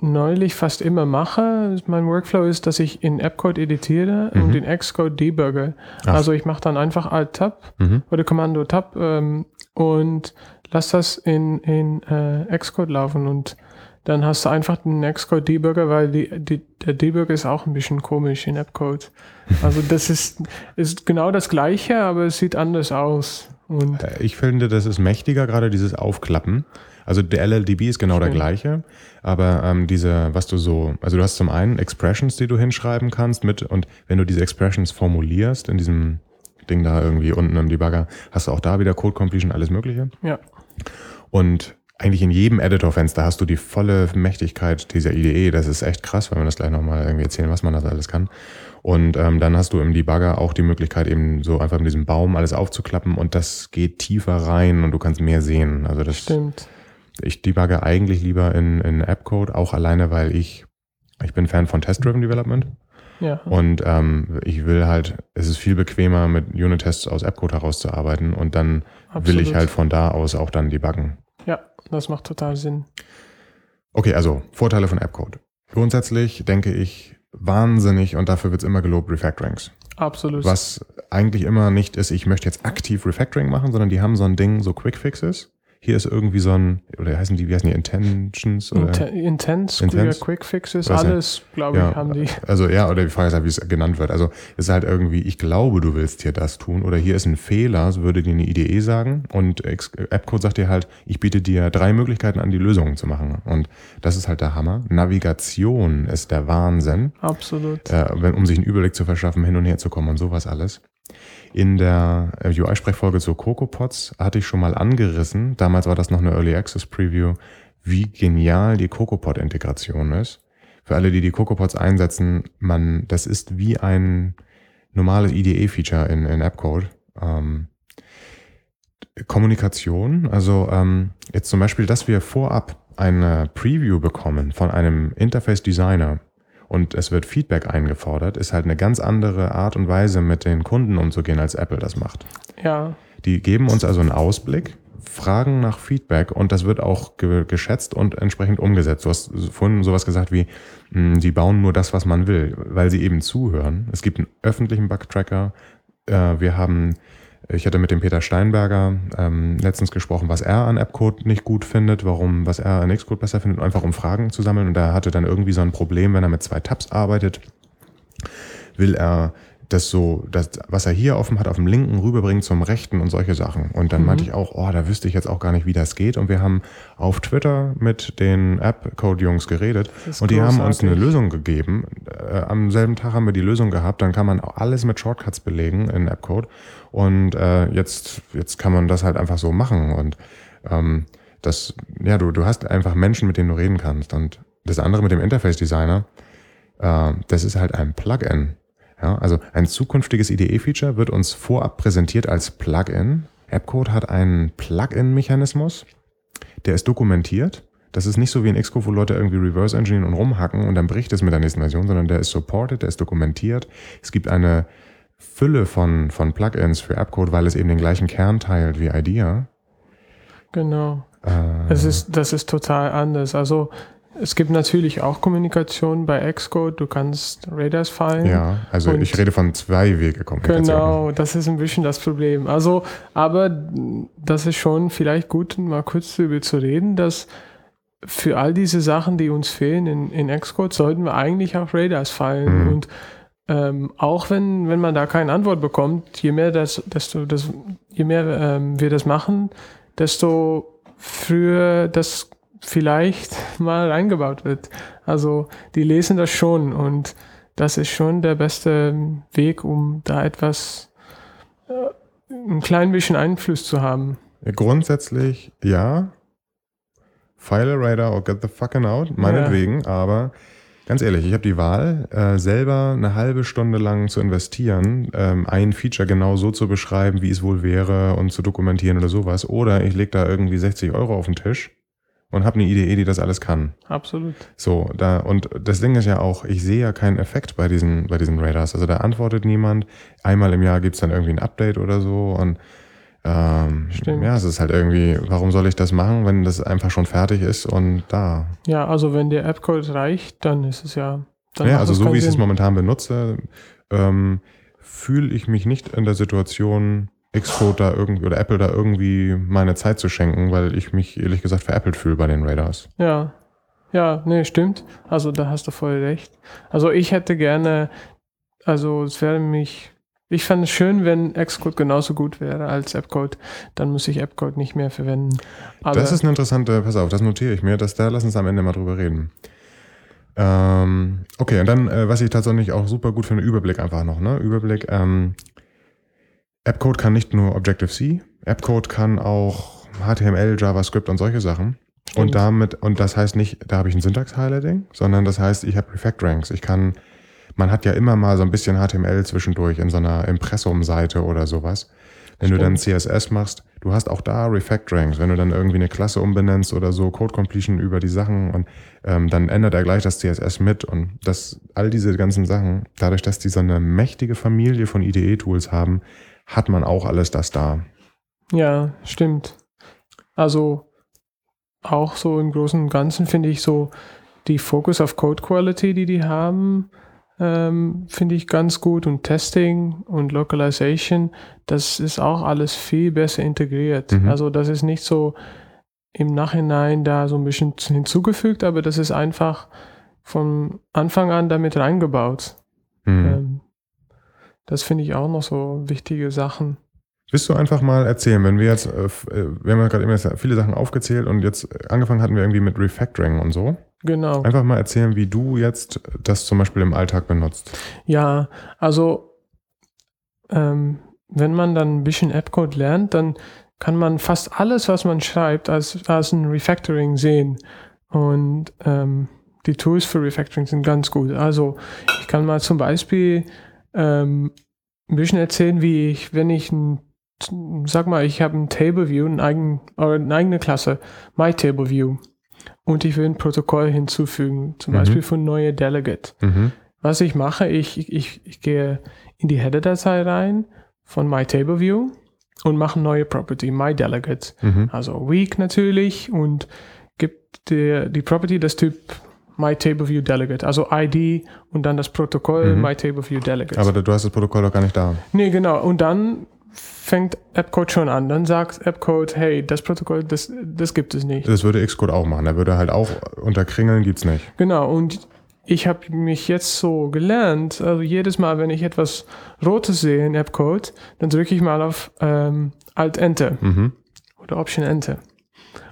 neulich fast immer mache, mein Workflow ist, dass ich in AppCode editiere Mhm. und in Xcode debugge. Ach. Also ich mache dann einfach Alt-Tab Mhm. oder Kommando Tab ähm, und lass das in, in äh, Xcode laufen und dann hast du einfach den Xcode Debugger, weil die, die, der Debugger ist auch ein bisschen komisch in Appcode. Also das ist, ist genau das gleiche, aber es sieht anders aus. Und Äh, Ich finde, das ist mächtiger, gerade dieses Aufklappen. Also der LLDB ist genau der Stimmt. gleiche, aber ähm, diese, was du so, also du hast zum einen Expressions, die du hinschreiben kannst mit, und wenn du diese Expressions formulierst in diesem Ding da irgendwie unten im Debugger, hast du auch da wieder Code Completion, alles Mögliche. ja, Und eigentlich in jedem Editor-Fenster hast du die volle Mächtigkeit dieser IDE. Das ist echt krass, wenn wir das gleich nochmal irgendwie erzählen, was man das alles kann. Und ähm, dann hast du im Debugger auch die Möglichkeit, eben so einfach mit diesem Baum alles aufzuklappen und das geht tiefer rein und du kannst mehr sehen. Also das stimmt. ich debugge eigentlich lieber in, in Appcode, auch alleine, weil ich, ich bin Fan von Test-Driven Development Ja, und ähm, ich will halt, es ist viel bequemer, mit Unit-Tests aus Appcode herauszuarbeiten und dann will ich absolut. halt von da aus auch dann debuggen. Ja, das macht total Sinn. Okay, also Vorteile von Appcode. Grundsätzlich denke ich wahnsinnig und dafür wird es immer gelobt Refactorings. Absolut. Was eigentlich immer nicht ist, ich möchte jetzt aktiv Refactoring machen, sondern die haben so ein Ding, so Quick Fixes. Hier ist irgendwie so ein, oder heißen die, wie heißen die, Intentions? Oder? Inten Intense, Intense? Quick Fixes, ja? alles, glaube ich, Ja. haben die. Also ja, oder die Frage ist halt, wie es genannt wird. Also es ist halt irgendwie, ich glaube, du willst hier das tun oder hier ist ein Fehler, so würde dir eine IDE sagen und Appcode sagt dir halt, ich biete dir drei Möglichkeiten an, die Lösungen zu machen und das ist halt der Hammer. Navigation ist der Wahnsinn, Absolut. äh, wenn, um sich einen Überblick zu verschaffen, hin und her zu kommen und sowas alles. In der äh, UI-Sprechfolge zu CocoaPods hatte ich schon mal angerissen, damals war das noch eine Early Access Preview, wie genial die CocoaPod-Integration ist. Für alle, die die CocoaPods einsetzen, man, das ist wie ein normales IDE-Feature in, in AppCode. Ähm, Kommunikation, also ähm, jetzt zum Beispiel, dass wir vorab eine Preview bekommen von einem Interface-Designer und es wird Feedback eingefordert, ist halt eine ganz andere Art und Weise, mit den Kunden umzugehen, als Apple das macht. Ja, Die geben uns also einen Ausblick, fragen nach Feedback und das wird auch ge geschätzt und entsprechend umgesetzt. Du hast vorhin sowas gesagt wie, mh, die bauen nur das, was man will, weil sie eben zuhören. Es gibt einen öffentlichen Bug-Tracker. Äh, wir haben, ich hatte mit dem Peter Steinberger ähm, letztens gesprochen, was er an Appcode nicht gut findet, warum, was er an Xcode besser findet, einfach um Fragen zu sammeln. Und er hatte dann irgendwie so ein Problem, wenn er mit zwei Tabs arbeitet, will er das so, das, was er hier offen hat, auf dem linken rüberbringen zum rechten und solche Sachen. Und dann Mhm. meinte ich auch, oh, da wüsste ich jetzt auch gar nicht, wie das geht. Und wir haben auf Twitter mit den App-Code-Jungs geredet und die haben uns eine. Lösung gegeben. Äh, am selben Tag haben wir die Lösung gehabt. Dann kann man alles mit Shortcuts belegen in Appcode. Und äh, jetzt, jetzt kann man das halt einfach so machen. Und ähm, das, ja, du, du hast einfach Menschen, mit denen du reden kannst. Und das andere mit dem Interface-Designer, äh, das ist halt ein Plugin. Ja, also ein zukünftiges IDE-Feature wird uns vorab präsentiert als Plugin. Appcode hat einen Plugin-Mechanismus, der ist dokumentiert. Das ist nicht so wie in Xcode, wo Leute irgendwie reverse engineeren und rumhacken und dann bricht es mit der nächsten Version, sondern der ist supported, der ist dokumentiert. Es gibt eine Fülle von, von Plugins für Appcode, weil es eben den gleichen Kern teilt wie IDEA. genau. Äh, Es ist, das ist total anders. Also es gibt natürlich auch Kommunikation bei Xcode. Du kannst Radars fallen. ja, also ich rede von zwei Wege Kommunikation. Genau, das ist ein bisschen das Problem. Also, aber das ist schon vielleicht gut, mal kurz darüber zu reden, dass für all diese Sachen, die uns fehlen in, in Xcode, sollten wir eigentlich auf Radars fallen. Mhm. Und ähm, auch wenn, wenn man da keine Antwort bekommt, je mehr, das, desto, das, je mehr ähm, wir das machen, desto früher das vielleicht mal eingebaut wird. Also die lesen das schon und das ist schon der beste Weg, um da etwas, äh, ein klein bisschen Einfluss zu haben. Grundsätzlich ja. file a Radar or get the fucking out, meinetwegen, aber ganz ehrlich, ich habe die Wahl, äh, selber eine halbe Stunde lang zu investieren, ähm, ein Feature genau so zu beschreiben, wie es wohl wäre und zu dokumentieren oder sowas. Oder ich lege da irgendwie 60 Euro auf den Tisch und habe eine Idee, die das alles kann. Absolut. So, da, und das Ding ist ja auch, ich sehe ja keinen Effekt bei diesen, bei diesen Radars. Also da antwortet niemand. Einmal im Jahr gibt's dann irgendwie ein Update oder so und ähm, Stimmt. ja, es ist halt irgendwie, warum soll ich das machen, wenn das einfach schon fertig ist und da. Ja, also wenn der App-Code reicht, dann ist es ja. Ja, also es so wie ich es momentan benutze, ähm, fühle ich mich nicht in der Situation, Xcode da irgendwie oder Apple da irgendwie meine Zeit zu schenken, weil ich mich ehrlich gesagt veräppelt fühle bei den Radars. Ja. Ja, nee, stimmt. Also da hast du voll recht. Also ich hätte gerne, also es wäre mich, ich fände es schön, wenn Xcode genauso gut wäre als Appcode. Dann muss ich Appcode nicht mehr verwenden. Aber das ist eine interessante, pass auf, das notiere ich mir, dass da lass uns am Ende mal drüber reden. Ähm, okay, und dann, äh, was ich tatsächlich auch super gut finde, Überblick einfach noch, ne? Überblick, ähm, Appcode kann nicht nur Objective-C, Appcode kann auch HTML, JavaScript und solche Sachen. Stimmt. Und damit, und das heißt nicht, da habe ich ein Syntax-Highlighting, sondern das heißt, ich habe Refactorangs. Ich kann, man hat ja immer mal so ein bisschen HTML zwischendurch in so einer Impressum-Seite oder sowas. Wenn du dann CSS machst, du hast auch da Refactorangs. Wenn du dann irgendwie eine Klasse umbenennst oder so, Code Completion über die Sachen und ähm, dann ändert er gleich das CSS mit und das, all diese ganzen Sachen, dadurch, dass die so eine mächtige Familie von IDE-Tools haben, hat man auch alles das da. Ja, stimmt. Also auch so im Großen und Ganzen finde ich so die Focus auf Code Quality, die die haben, ähm, finde ich ganz gut und Testing und Localization, das ist auch alles viel besser integriert. Mhm. Also das ist nicht so im Nachhinein da so ein bisschen hinzugefügt, aber das ist einfach von Anfang an damit reingebaut. Hm. Ähm, das finde ich auch noch so wichtige Sachen. Willst du einfach mal erzählen, wenn wir jetzt, äh, äh, wir haben ja gerade immer viele Sachen aufgezählt und jetzt äh, angefangen hatten wir irgendwie mit Refactoring und so. Genau. Einfach mal erzählen, wie du jetzt das zum Beispiel im Alltag benutzt. Ja, also ähm, wenn man dann ein bisschen Appcode lernt, dann kann man fast alles, was man schreibt, als, als ein Refactoring sehen. Und ähm, die Tools für Refactoring sind ganz gut. Also ich kann mal zum Beispiel ähm, ein bisschen erzählen, wie ich, wenn ich ein, sag mal, ich habe ein Table View, ein eigen, oder eine eigene Klasse, My Table View, und ich will ein Protokoll hinzufügen, zum Mhm. Beispiel für neue Delegate. Mhm. Was ich mache, ich, ich, ich gehe in die Header-Datei rein von MyTableView und mache eine neue Property, MyDelegate. Mhm. Also Week natürlich und gibt die, die Property das Typ MyTableViewDelegate, also ID und dann das Protokoll Mhm. MyTableViewDelegate. Aber du hast das Protokoll doch gar nicht da. nee, genau. Und dann fängt Appcode schon an. Dann sagt Appcode, hey, das Protokoll, das, das gibt es nicht. Das würde Xcode auch machen. Er würde halt auch unter Kringeln gibt's nicht. Genau, und ich habe mich jetzt so gelernt, also jedes Mal, wenn ich etwas Rotes sehe in Appcode, dann drücke ich mal auf ähm, Alt-Enter Mhm. oder Option-Enter.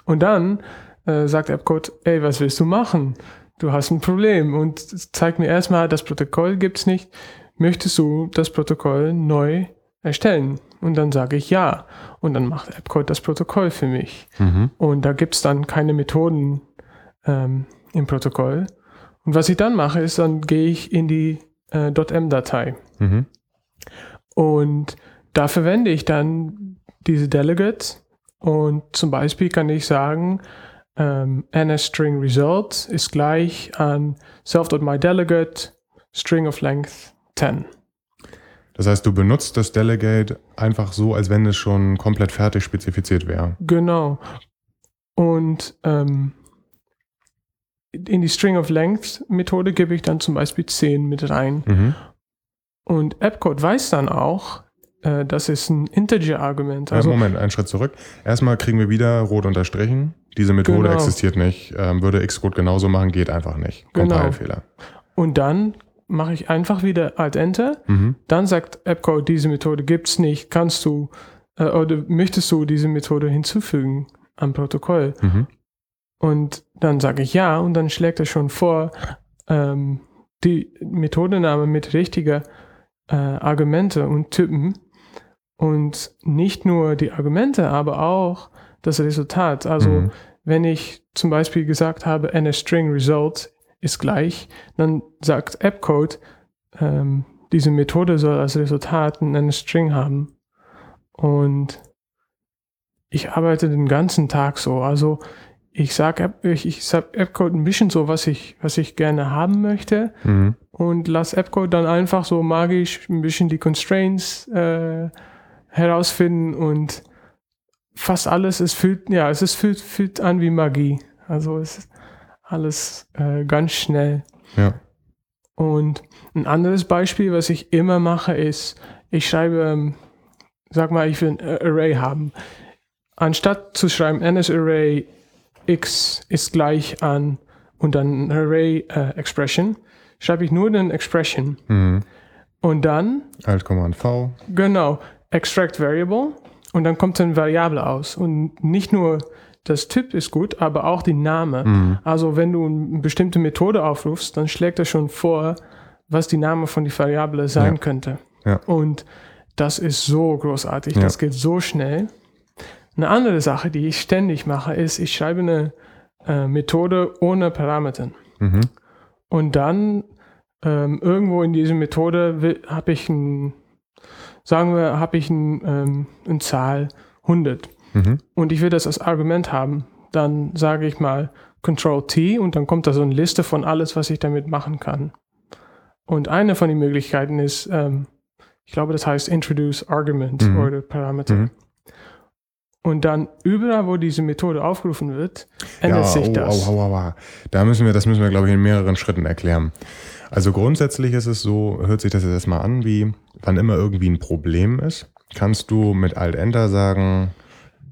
Und dann äh, sagt Appcode, ey, was willst du machen? Du hast ein Problem und es zeigt mir erstmal, das Protokoll gibt's nicht. Möchtest du das Protokoll neu erstellen? Und dann sage ich ja. Und dann macht Appcode das Protokoll für mich. Mhm. Und da gibt es dann keine Methoden ähm, im Protokoll. Und was ich dann mache, ist, dann gehe ich in die äh, .m-Datei. Mhm. Und da verwende ich dann diese Delegates. Und zum Beispiel kann ich sagen, ähm, ns-string result ist gleich an self.myDelegate string of length 10. Das heißt, du benutzt das Delegate einfach so, als wenn es schon komplett fertig spezifiziert wäre. Genau. Und ähm, in die String of Length Methode gebe ich dann zum Beispiel 10 mit rein. Mhm. Und Appcode weiß dann auch, äh, das ist ein Integer-Argument. Also, Also, Moment, einen Schritt zurück. Erstmal kriegen wir wieder rot unterstrichen. Diese Methode Genau. existiert nicht. Ähm, würde Xcode genauso machen, geht einfach nicht. Genau. Compile-Fehler. und dann mache ich einfach wieder Alt-Enter. Mhm. Dann sagt Appcode, diese Methode gibt es nicht. Kannst du äh, oder möchtest du diese Methode hinzufügen am Protokoll? Mhm. Und dann sage ich ja und dann schlägt er schon vor, ähm, die Methodename mit richtiger äh, Argumente und Typen und nicht nur die Argumente, aber auch das Resultat. Also Mhm. wenn ich zum Beispiel gesagt habe, NSString Result ist gleich, dann sagt AppCode, ähm, diese Methode soll als Resultat einen String haben. Und ich arbeite den ganzen Tag so. Also ich sage ich, ich sag AppCode ein bisschen so, was ich, was ich gerne haben möchte mhm. und lass AppCode dann einfach so magisch ein bisschen die Constraints äh, herausfinden und fast alles, es fühlt, ja, es ist, fühlt, fühlt an wie Magie. Also es ist alles äh, ganz schnell. Ja. Und ein anderes Beispiel, was ich immer mache, ist, ich schreibe, ähm, sag mal, ich will ein Array haben. Anstatt zu schreiben, NSArray x ist gleich an und dann Array äh, Expression, schreibe ich nur den Expression. Mhm. Und dann. Alt Command V. Genau. Extract Variable. Und dann kommt eine Variable aus. Und nicht nur das Typ ist gut, aber auch die Name. Mhm. Also wenn du eine bestimmte Methode aufrufst, dann schlägt er schon vor, was die Name von die Variable sein ja. könnte. Ja. Und das ist so großartig, ja. das geht so schnell. Eine andere Sache, die ich ständig mache, ist, ich schreibe eine äh, Methode ohne Parameter. Mhm. Und dann ähm, irgendwo in dieser Methode habe ich ein, sagen wir, habe ich ein, ähm, eine Zahl 100 mhm. und ich will das als Argument haben. Dann sage ich mal Control T und dann kommt da so eine Liste von alles, was ich damit machen kann. Und eine von den Möglichkeiten ist, ähm, ich glaube, das heißt Introduce Argument mhm. oder Parameter. Mhm. Und dann überall, wo diese Methode aufgerufen wird, ändert ja, sich oh, das. Oh, oh, Da müssen wir, das müssen wir, glaube ich, in mehreren Schritten erklären. Also grundsätzlich ist es so, hört sich das jetzt erstmal an, wie wann immer irgendwie ein Problem ist, kannst du mit Alt-Enter sagen,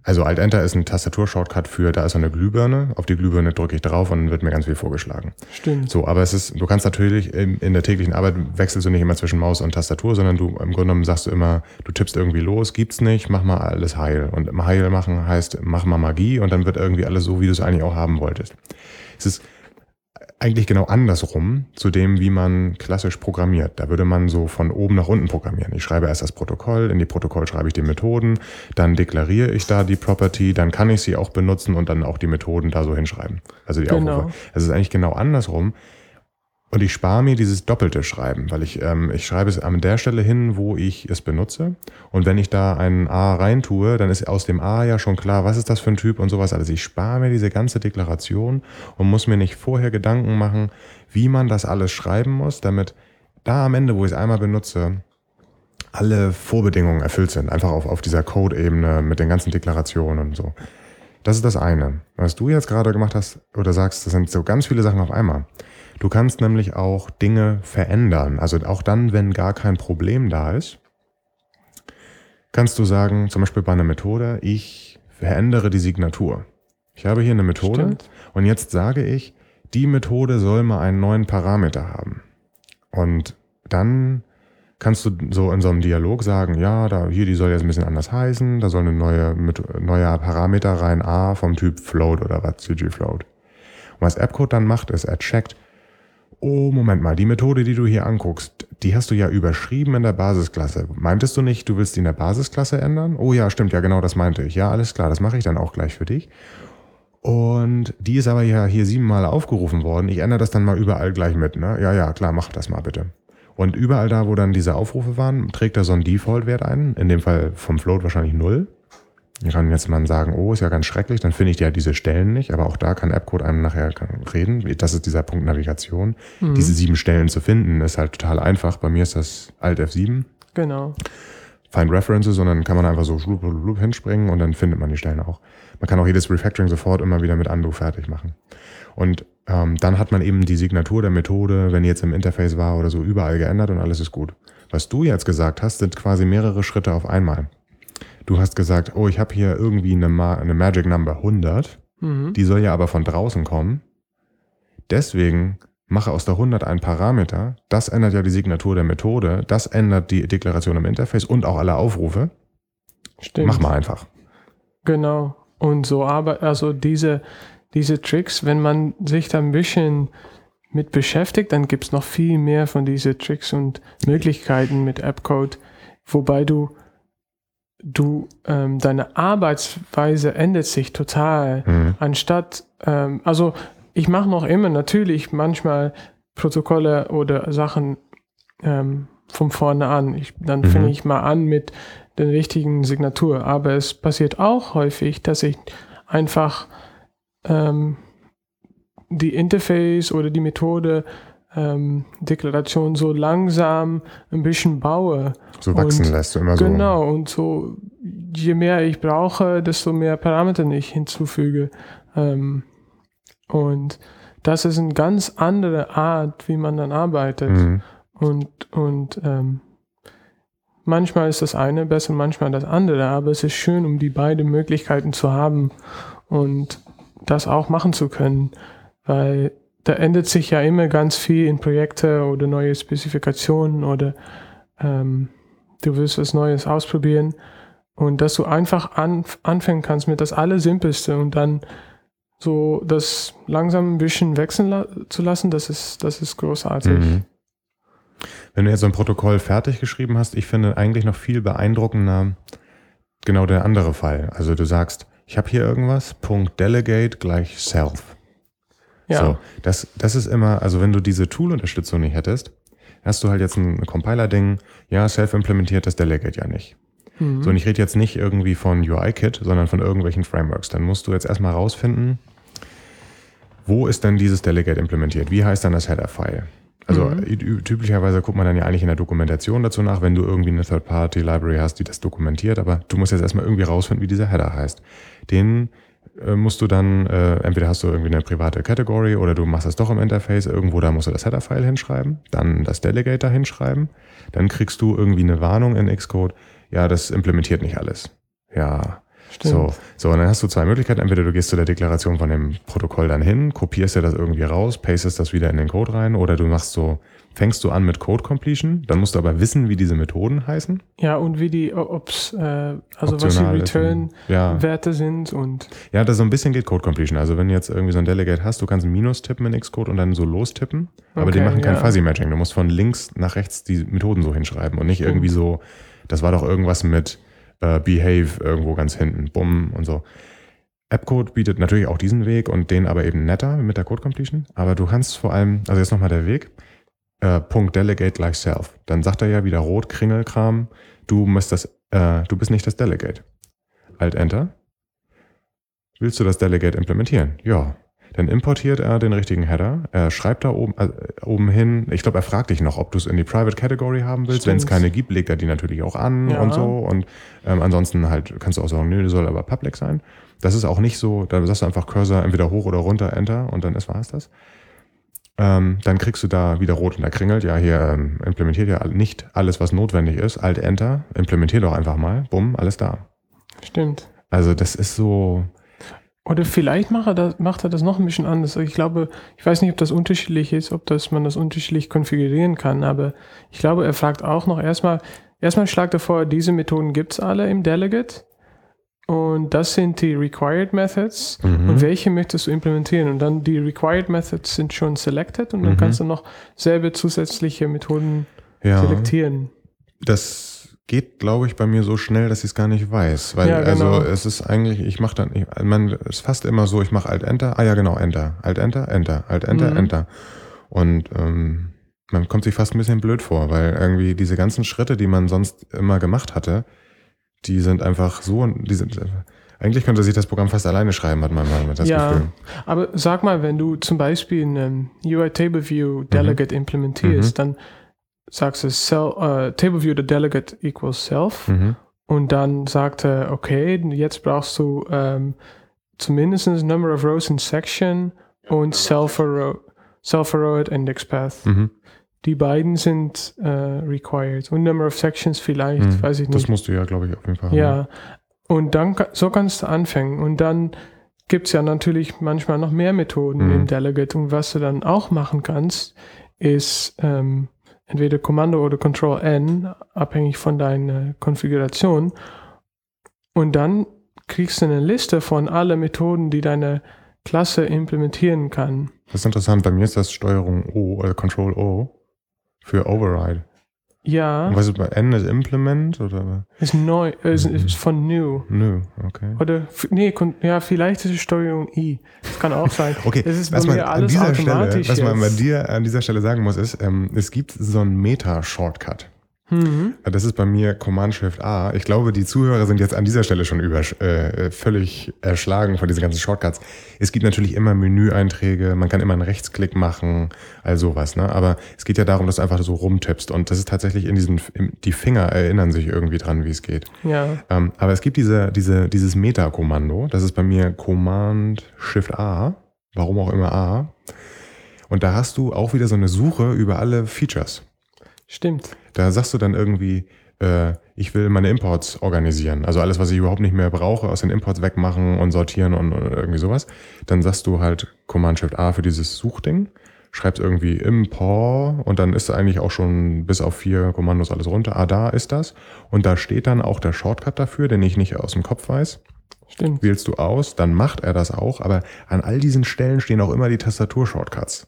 also Alt-Enter ist ein Tastatur-Shortcut für, da ist eine Glühbirne, auf die Glühbirne drücke ich drauf und dann wird mir ganz viel vorgeschlagen. Stimmt. So, aber es ist, du kannst natürlich in, in der täglichen Arbeit wechselst du nicht immer zwischen Maus und Tastatur, sondern du im Grunde genommen sagst du immer, du tippst irgendwie los, gibt's nicht, mach mal alles heil. Und Heil machen heißt, mach mal Magie und dann wird irgendwie alles so, wie du es eigentlich auch haben wolltest. Es ist eigentlich genau andersrum zu dem, wie man klassisch programmiert. Da würde man so von oben nach unten programmieren. Ich schreibe erst das Protokoll, in die Protokoll schreibe ich die Methoden, dann deklariere ich da die Property, dann kann ich sie auch benutzen und dann auch die Methoden da so hinschreiben. Also die genau. Aufrufe. Es ist eigentlich genau andersrum. Und ich spare mir dieses doppelte Schreiben, weil ich, ähm, ich schreibe es an der Stelle hin, wo ich es benutze. Und wenn ich da ein A reintue, dann ist aus dem A ja schon klar, was ist das für ein Typ und sowas. Also ich spare mir diese ganze Deklaration und muss mir nicht vorher Gedanken machen, wie man das alles schreiben muss, damit da am Ende, wo ich es einmal benutze, alle Vorbedingungen erfüllt sind. Einfach auf, auf dieser Code-Ebene mit den ganzen Deklarationen und so. Das ist das eine. Was du jetzt gerade gemacht hast oder sagst, das sind so ganz viele Sachen auf einmal. Du kannst nämlich auch Dinge verändern. Also auch dann, wenn gar kein Problem da ist, kannst du sagen, zum Beispiel bei einer Methode, ich verändere die Signatur. Ich habe hier eine Methode Stimmt. und jetzt sage ich, die Methode soll mal einen neuen Parameter haben. Und dann kannst du so in so einem Dialog sagen, ja, da hier, die soll jetzt ein bisschen anders heißen, da soll eine neue, mit, neuer Parameter rein, A vom Typ Float oder was, CG Float. Und was AppCode dann macht, ist, er checkt, oh, Moment mal, die Methode, die du hier anguckst, die hast du ja überschrieben in der Basisklasse. Meintest du nicht, du willst die in der Basisklasse ändern? Oh ja, stimmt, ja genau, das meinte ich. Ja, alles klar, das mache ich dann auch gleich für dich. Und die ist aber ja hier siebenmal aufgerufen worden. Ich ändere das dann mal überall gleich mit, ne? Ja, ja, klar, mach das mal bitte. Und überall da, wo dann diese Aufrufe waren, trägt er so einen Default-Wert ein. In dem Fall vom Float wahrscheinlich null. Ich kann jetzt mal sagen, oh, ist ja ganz schrecklich, dann finde ich ja diese Stellen nicht, aber auch da kann AppCode einem nachher reden. Das ist dieser Punkt Navigation. Mhm. Diese sieben Stellen zu finden, ist halt total einfach. Bei mir ist das Alt F7. Genau. Find References und dann kann man einfach so hinspringen und dann findet man die Stellen auch. Man kann auch jedes Refactoring sofort immer wieder mit Undo fertig machen. Und ähm, dann hat man eben die Signatur der Methode, wenn die jetzt im Interface war oder so, überall geändert und alles ist gut. Was du jetzt gesagt hast, sind quasi mehrere Schritte auf einmal. Du hast gesagt, oh, ich habe hier irgendwie eine, Ma eine Magic Number 100. Mhm. Die soll ja aber von draußen kommen. Deswegen mache aus der 100 einen Parameter. Das ändert ja die Signatur der Methode. Das ändert die Deklaration im Interface und auch alle Aufrufe. Stimmt. Mach mal einfach. Genau. Und so aber, also diese, diese Tricks, wenn man sich da ein bisschen mit beschäftigt, dann gibt es noch viel mehr von diesen Tricks und Möglichkeiten mit AppCode, wobei du du, ähm, deine Arbeitsweise ändert sich total. Mhm. Anstatt, ähm, also ich mache noch immer natürlich manchmal Protokolle oder Sachen ähm, von vorne an. Ich, dann Mhm. fange ich mal an mit der richtigen Signatur. Aber es passiert auch häufig, dass ich einfach ähm, die Interface oder die Methode ähm, Deklaration so langsam ein bisschen baue. So wachsen Und- lässt du immer so. Genau, und so je mehr ich brauche, desto mehr Parameter ich hinzufüge. Ähm, und das ist eine ganz andere Art, wie man dann arbeitet. Mhm. Und, und ähm, manchmal ist das eine besser, manchmal das andere, aber es ist schön, um die beiden Möglichkeiten zu haben und das auch machen zu können, weil da ändert sich ja immer ganz viel in Projekte oder neue Spezifikationen oder ähm, du willst was Neues ausprobieren und dass du einfach an, anfangen kannst mit das Allersimpelste und dann so das langsam ein bisschen wechseln la zu lassen, das ist, das ist großartig. Mhm. Wenn du jetzt so ein Protokoll fertig geschrieben hast, ich finde eigentlich noch viel beeindruckender genau der andere Fall. Also du sagst, ich habe hier irgendwas, Punkt Delegate gleich Self. Ja. So, das, das ist immer, also wenn du diese Tool-Unterstützung nicht hättest, hast du halt jetzt ein Compiler-Ding, ja, Self implementiert das Delegate ja nicht. Mhm. So, und ich rede jetzt nicht irgendwie von UI-Kit, sondern von irgendwelchen Frameworks. Dann musst du jetzt erstmal rausfinden, wo ist denn dieses Delegate implementiert? Wie heißt dann das Header-File? Also Mhm. typischerweise guckt man dann ja eigentlich in der Dokumentation dazu nach, wenn du irgendwie eine Third-Party-Library hast, die das dokumentiert, aber du musst jetzt erstmal irgendwie rausfinden, wie dieser Header heißt. Den musst du dann, äh, entweder hast du irgendwie eine private Category oder du machst das doch im Interface, irgendwo da musst du das Header-File hinschreiben, dann das Delegate da hinschreiben, dann kriegst du irgendwie eine Warnung in Xcode, ja, das implementiert nicht alles. Ja, Stimmt. so, so, und dann hast du zwei Möglichkeiten. Entweder du gehst zu der Deklaration von dem Protokoll dann hin, kopierst dir das irgendwie raus, pastest das wieder in den Code rein, oder du machst so, fängst du an mit Code Completion, dann musst du aber wissen, wie diese Methoden heißen. Ja, und wie die, ob's, äh, also was die Optional ist und- Return-Werte Ja, sind und ja, das so ein bisschen geht Code Completion. Also wenn du jetzt irgendwie so ein Delegate hast, du kannst ein Minus tippen in Xcode und dann so lostippen, aber die Okay, machen kein ja. Fuzzy Matching. Du musst von links nach rechts die Methoden so hinschreiben und nicht Stimmt. irgendwie so, das war doch irgendwas mit äh, Behave irgendwo ganz hinten, bumm und so. AppCode bietet natürlich auch diesen Weg und den aber eben netter mit der Code Completion. Aber du kannst vor allem, also jetzt nochmal der Weg, äh, Punkt Delegate gleich Self. Dann sagt er ja wieder rot, Kringelkram, du musst das, äh, du bist nicht das Delegate. Alt Enter. Willst du das Delegate implementieren? Ja. Dann importiert er den richtigen Header. Er schreibt da oben, äh, oben hin, ich glaube, er fragt dich noch, ob du es in die Private Category haben willst. Wenn es keine gibt, legt er die natürlich auch an Ja. und so. Und ähm, ansonsten halt kannst du auch sagen, nö, die soll aber public sein. Das ist auch nicht so, da sagst du einfach Cursor entweder hoch oder runter, Enter und dann ist war's das. Ähm, dann kriegst du da wieder rot und da kringelt, ja, hier ähm, implementiert ja nicht alles, was notwendig ist. Alt Enter, implementier doch einfach mal, bumm, alles da. stimmt. Also das ist so, Oder vielleicht macht er, das, macht er das noch ein bisschen anders. Ich glaube, ich weiß nicht, ob das unterschiedlich ist, ob das, man das unterschiedlich konfigurieren kann, aber ich glaube, er fragt auch noch erstmal, erstmal schlagt er vor, diese Methoden gibt es alle im Delegate und das sind die Required Methods Mhm. und welche möchtest du implementieren? Und dann die Required Methods sind schon selected und dann Mhm. kannst du noch selber zusätzliche Methoden ja, selektieren. das geht, glaube ich, bei mir so schnell, dass ich es gar nicht weiß. Weil, Ja, genau. also es ist eigentlich, ich mache dann, ich, man, es ist fast immer so, ich mache Alt Enter, ah ja genau, Enter, Alt Enter, Enter, Alt Enter, Mhm. Enter. Und ähm, man kommt sich fast ein bisschen blöd vor, weil irgendwie diese ganzen Schritte, die man sonst immer gemacht hatte, die sind einfach so, die sind, eigentlich könnte sich das Programm fast alleine schreiben, hat man mal das Ja. Gefühl. Aber sag mal, wenn du zum Beispiel ein UI Table View Delegate implementierst, dann sagst du sel- äh, Table View the Delegate equals self Mhm. und dann sagt er, okay, jetzt brauchst du ähm, zumindest Number of Rows in Section und Self-Arrowed self Index Path. Mhm. Die beiden sind äh, required. Und Number of Sections vielleicht, Mhm. weiß ich nicht. Das musst du ja, glaube ich, auf jeden Fall haben. Ja, und dann so kannst du anfangen. Und dann gibt es ja natürlich manchmal noch mehr Methoden Mhm. im Delegate. Und was du dann auch machen kannst, ist ähm, entweder Kommando oder Control N, abhängig von deiner Konfiguration. Und dann kriegst du eine Liste von allen Methoden, die deine Klasse implementieren kann. Das ist interessant. Bei mir ist das Steuerung O, äh, Control O für Override. Ja, Und was ist bei N ist Implement oder? ist neu, äh, ist, ist von new. Nö, okay. Oder, nee, ja, vielleicht ist es Steuerung I. Das kann auch sein. Okay, Das ist bei was man mir an alles dieser Stelle, automatisch was man bei jetzt. dir an dieser Stelle sagen muss, ist, ähm, es gibt so einen Meta-Shortcut. Mhm. Das ist bei mir Command Shift A. Ich glaube, die Zuhörer sind jetzt an dieser Stelle schon über, äh, völlig erschlagen von diesen ganzen Shortcuts. Es gibt natürlich immer Menüeinträge, man kann immer einen Rechtsklick machen, all sowas, ne? Aber es geht ja darum, dass du einfach so rumtippst. Und das ist tatsächlich in diesem, die Finger erinnern sich irgendwie dran, wie es geht. Ja, Ähm, aber es gibt diese, diese, dieses Meta-Kommando, das ist bei mir Command Shift A, warum auch immer A. Und da hast du auch wieder so eine Suche über alle Features. stimmt. Da sagst du dann irgendwie, äh, ich will meine Imports organisieren. Also alles, was ich überhaupt nicht mehr brauche, aus den Imports wegmachen und sortieren und, und irgendwie sowas. Dann sagst du halt Command Shift A für dieses Suchding, schreibst irgendwie Import und dann ist eigentlich auch schon bis auf vier Kommandos alles runter. Ah, da ist das. Und da steht dann auch der Shortcut dafür, den ich nicht aus dem Kopf weiß. Stimmt. Wählst du aus, dann macht er das auch, aber an all diesen Stellen stehen auch immer die Tastatur-Shortcuts.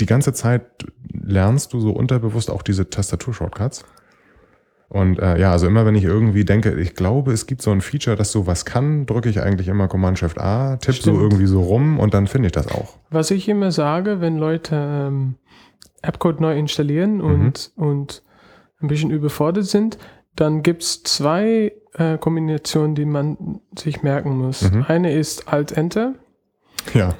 Die ganze Zeit lernst du so unterbewusst auch diese Tastatur-Shortcuts. Und äh, ja, also immer wenn ich irgendwie denke, ich glaube, es gibt so ein Feature, das sowas kann, drücke ich eigentlich immer Command Shift A, tipp so irgendwie so rum und dann finde ich das auch. Was ich immer sage, wenn Leute ähm, Appcode neu installieren und, und ein bisschen überfordert sind, dann gibt es zwei äh, Kombinationen, die man sich merken muss. Mhm. Eine ist Alt-Enter. Ja.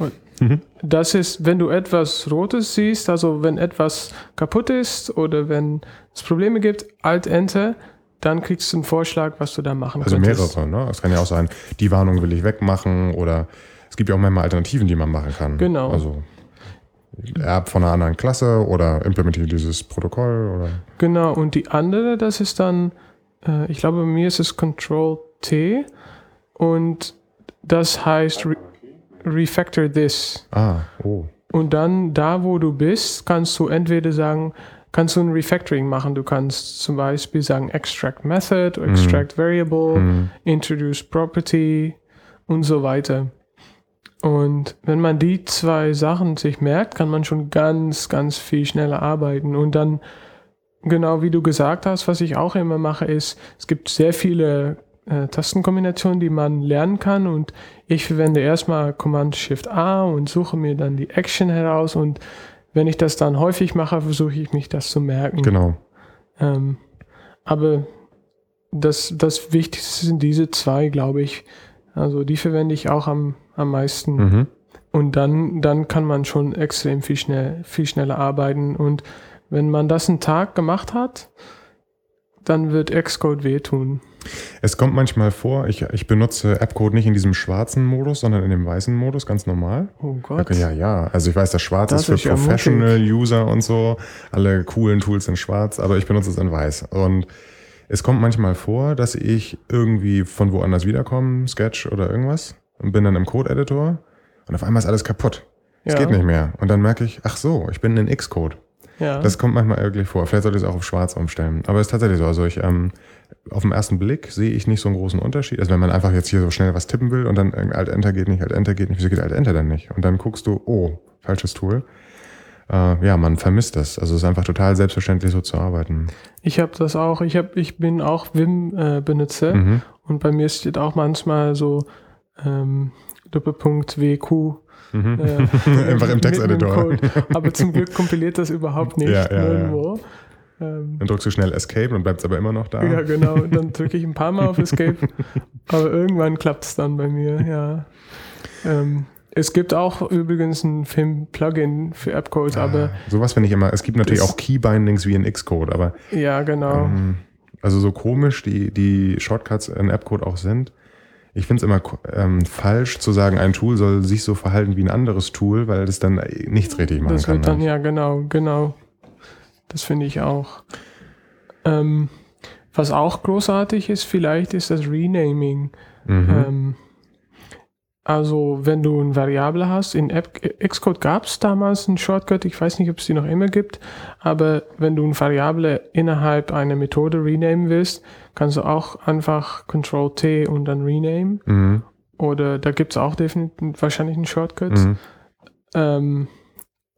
Das ist, wenn du etwas Rotes siehst, also wenn etwas kaputt ist oder wenn es Probleme gibt, Alt-Enter, dann kriegst du einen Vorschlag, was du da machen Also könntest. mehrere, ne? Es kann ja auch sein, die Warnung will ich wegmachen oder es gibt ja auch manchmal Alternativen, die man machen kann. Genau. Also Erb von einer anderen Klasse oder implementiere dieses Protokoll oder. Genau, und die andere, das ist dann, äh, ich glaube, bei mir ist es Control T und das heißt Re Refactor This. Ah, oh. Und dann da, wo du bist, kannst du entweder sagen, kannst du ein Refactoring machen. Du kannst zum Beispiel sagen Extract Method, Extract Variable, Hm. Introduce Property und so weiter. Und wenn man die zwei Sachen sich merkt, kann man schon ganz, ganz viel schneller arbeiten. Und dann, genau wie du gesagt hast, was ich auch immer mache, ist, es gibt sehr viele äh, Tastenkombinationen, die man lernen kann. Und ich verwende erstmal Command Shift A und suche mir dann die Action heraus. Und wenn ich das dann häufig mache, versuche ich mich das zu merken. Genau. Ähm, aber das, das Wichtigste sind diese zwei, glaube ich. Also die verwende ich auch am, am meisten. Mhm. Und dann, dann kann man schon extrem viel, schnell, viel schneller arbeiten. Und wenn man das einen Tag gemacht hat, dann wird Xcode wehtun. Es kommt manchmal vor, ich, ich benutze Appcode nicht in diesem schwarzen Modus, sondern in dem weißen Modus, ganz normal. Oh Gott. Ja, ja. Also ich weiß, das Schwarz Das ist für ist ja Professional User und so. Alle coolen Tools sind schwarz, aber ich benutze es in weiß. Und es kommt manchmal vor, dass ich irgendwie von woanders wiederkomme, Sketch oder irgendwas, und bin dann im Code-Editor und auf einmal ist alles kaputt. Es Ja. geht nicht mehr. Und dann merke ich, ach so, ich bin in Xcode. Ja. Das kommt manchmal wirklich vor. Vielleicht sollte ich es auch auf schwarz umstellen. Aber es ist tatsächlich so. Also ich, ähm, auf den ersten Blick sehe ich nicht so einen großen Unterschied. Also wenn man einfach jetzt hier so schnell was tippen will und dann äh, Alt-Enter geht nicht, Alt-Enter geht nicht, wieso geht Alt-Enter dann nicht? Und dann guckst du, oh, falsches Tool. Äh, ja, man vermisst das. Also es ist einfach total selbstverständlich so zu arbeiten. ich habe das auch. Ich, hab, ich bin auch Vim-Benutzer. Mhm. Und bei mir steht auch manchmal so ähm, Doppelpunkt WQ. Mhm. Äh, Einfach im Texteditor. Aber zum Glück kompiliert das überhaupt nicht Ja, ja, nirgendwo. Ähm, Dann drückst du schnell Escape und bleibst aber immer noch da. ja, genau. Und dann drücke ich ein paar Mal auf Escape. aber irgendwann klappt es dann bei mir, ja. Ähm, es gibt auch übrigens ein Film-Plugin für Appcode, aber Ah, sowas finde ich immer. Es gibt natürlich auch Keybindings wie in Xcode, aber ja, genau. Ähm, Also so komisch die, die Shortcuts in Appcode auch sind. Ich finde es immer ähm, falsch zu sagen, ein Tool soll sich so verhalten wie ein anderes Tool, weil das dann nichts richtig machen Das kann. wird dann, ne? ja, genau, genau. Das finde ich auch. Ähm, was auch großartig ist, vielleicht ist das Renaming. Mhm. Ähm, also, wenn du eine Variable hast, in App, Xcode gab es damals einen Shortcut, ich weiß nicht, ob es die noch immer gibt, aber wenn du eine Variable innerhalb einer Methode renamen willst, kannst du auch einfach Control T und dann rename. Mhm. Oder da gibt es auch definitiv wahrscheinlich einen Shortcut. Mhm. Ähm,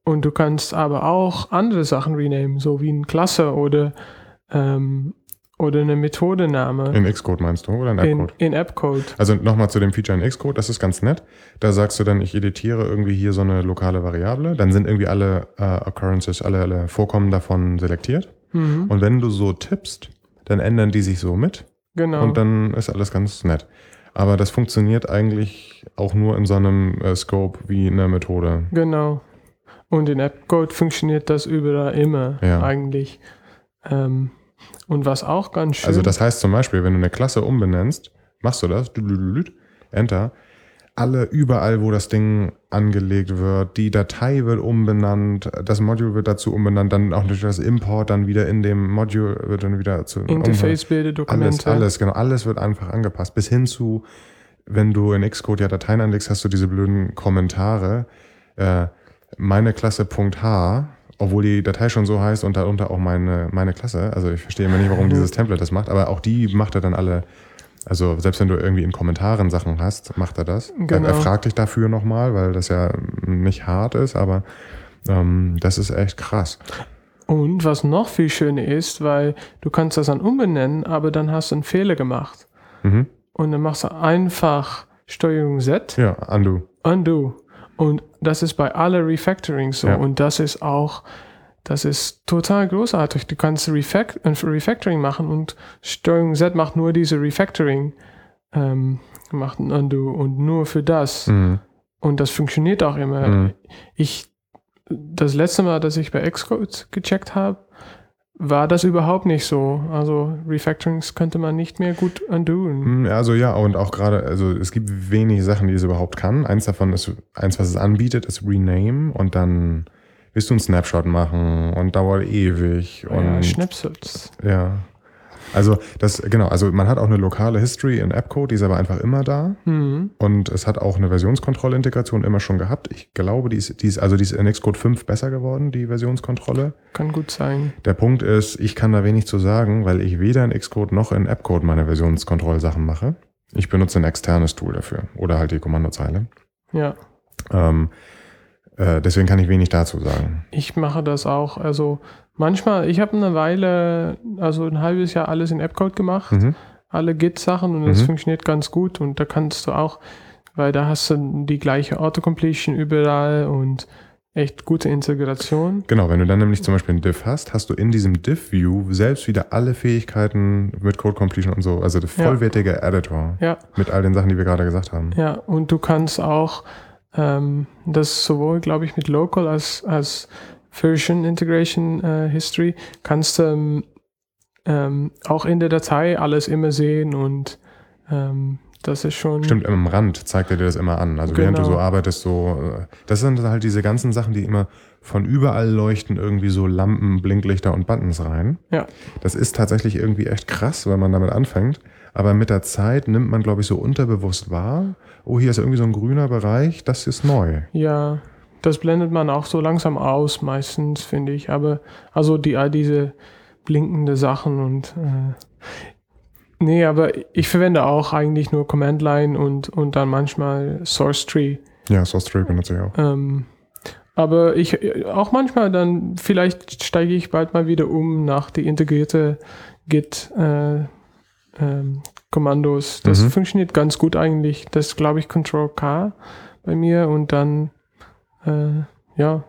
Und du kannst aber auch andere Sachen renamen, so wie eine Klasse oder, ähm, oder eine Methodename. In Xcode meinst du oder in In, AppCode? in AppCode. Also nochmal zu dem Feature in Xcode, das ist ganz nett. Da sagst du dann, ich editiere irgendwie hier so eine lokale Variable. Dann sind irgendwie alle äh, Occurrences, alle, alle Vorkommen davon selektiert. Mhm, Und wenn du so tippst, dann ändern die sich so mit. genau. Und dann ist alles ganz nett. Aber das funktioniert eigentlich auch nur in so einem äh, Scope wie eine Methode. Genau. Und in AppCode funktioniert das überall immer Ja. eigentlich. Ähm, und was auch ganz schön Also das heißt zum Beispiel, wenn du eine Klasse umbenennst, machst du das, Enter, alle überall, wo das Ding angelegt wird, die Datei wird umbenannt, das Module wird dazu umbenannt, dann auch natürlich das Import dann wieder in dem Module wird dann wieder zu Interface-Bilder, alles, Dokumente. alles, genau, alles wird einfach angepasst. Bis hin zu, wenn du in Xcode ja Dateien anlegst, hast du diese blöden Kommentare. Äh, meine Klasse H, obwohl die Datei schon so heißt und darunter auch meine, meine Klasse. Also ich verstehe immer nicht, warum dieses Template das macht, aber auch die macht er dann alle. Also selbst wenn du irgendwie in Kommentaren Sachen hast, macht er das. Er, Genau. er fragt dich dafür nochmal, weil das ja nicht hart ist, aber ähm, das ist echt krass. Und was noch viel schöner ist, weil du kannst das dann umbenennen, aber dann hast du einen Fehler gemacht. Mhm. Und dann machst du einfach Steuerung Z, Ja, undo. Undo. Und das ist bei alle Refactoring so. Ja. Und das ist auch, das ist total großartig. Du kannst Refact Refactoring machen und Steuerung Z macht nur diese Refactoring, ähm, macht ein Undo und nur für das. Mhm. Und das funktioniert auch immer. Mhm. Ich, das letzte Mal, dass ich bei Xcode gecheckt habe, war das überhaupt nicht so. Also Refactorings könnte man nicht mehr gut undoen. Hm, Also ja, und auch gerade, also es gibt wenig Sachen, die es überhaupt kann. Eins davon ist, eins, was es anbietet, ist Rename und dann willst du einen Snapshot machen und dauert ewig Ja, und Schnipsels. ja. Also das, genau, also man hat auch eine lokale History in AppCode, die ist aber einfach immer da. Mhm. Und es hat auch eine Versionskontrollintegration immer schon gehabt. Ich glaube, die ist, die ist, also die ist in Xcode 5 besser geworden, die Versionskontrolle. Kann gut sein. Der Punkt ist, ich kann da wenig zu sagen, weil ich weder in Xcode noch in AppCode meine Versionskontrollsachen mache. Ich benutze ein externes Tool dafür oder halt die Kommandozeile. Ja. Ähm, äh, deswegen kann ich wenig dazu sagen. Ich mache das auch. Also manchmal, ich habe eine Weile, also ein halbes Jahr alles in AppCode gemacht, Mhm. alle Git-Sachen und es Mhm. funktioniert ganz gut. Und da kannst du auch, weil da hast du die gleiche Autocompletion überall und echt gute Integration. Genau, wenn du dann nämlich zum Beispiel einen Diff hast, hast du in diesem Diff-View selbst wieder alle Fähigkeiten mit Code Completion und so. Also der Ja. vollwertige Editor Ja, mit all den Sachen, die wir gerade gesagt haben. ja. Und du kannst auch ähm, das sowohl, glaube ich, mit Local als, als Version Integration äh, History kannst du ähm, ähm, auch in der Datei alles immer sehen und ähm, das ist schon. Stimmt, am Rand zeigt er dir das immer an. Also während du Genau. so arbeitest, so, äh, das sind halt diese ganzen Sachen, die immer von überall leuchten irgendwie so Lampen, Blinklichter und Buttons rein. Ja. Das ist tatsächlich irgendwie echt krass, wenn man damit anfängt. Aber mit der Zeit nimmt man, glaube ich, so unterbewusst wahr, oh, hier ist irgendwie so ein grüner Bereich, das ist neu. Ja, das blendet man auch so langsam aus, meistens, finde ich. Aber also die all diese blinkende Sachen und äh, nee, aber ich verwende auch eigentlich nur Command Line und, und dann manchmal Source Tree. Ja, Source Tree benutze ich auch. Ähm, aber ich auch manchmal dann, vielleicht steige ich bald mal wieder um nach die integrierte Git äh, ähm, Kommandos. Das Mhm. funktioniert ganz gut eigentlich. Das glaube ich, Control K bei mir und dann äh, ja,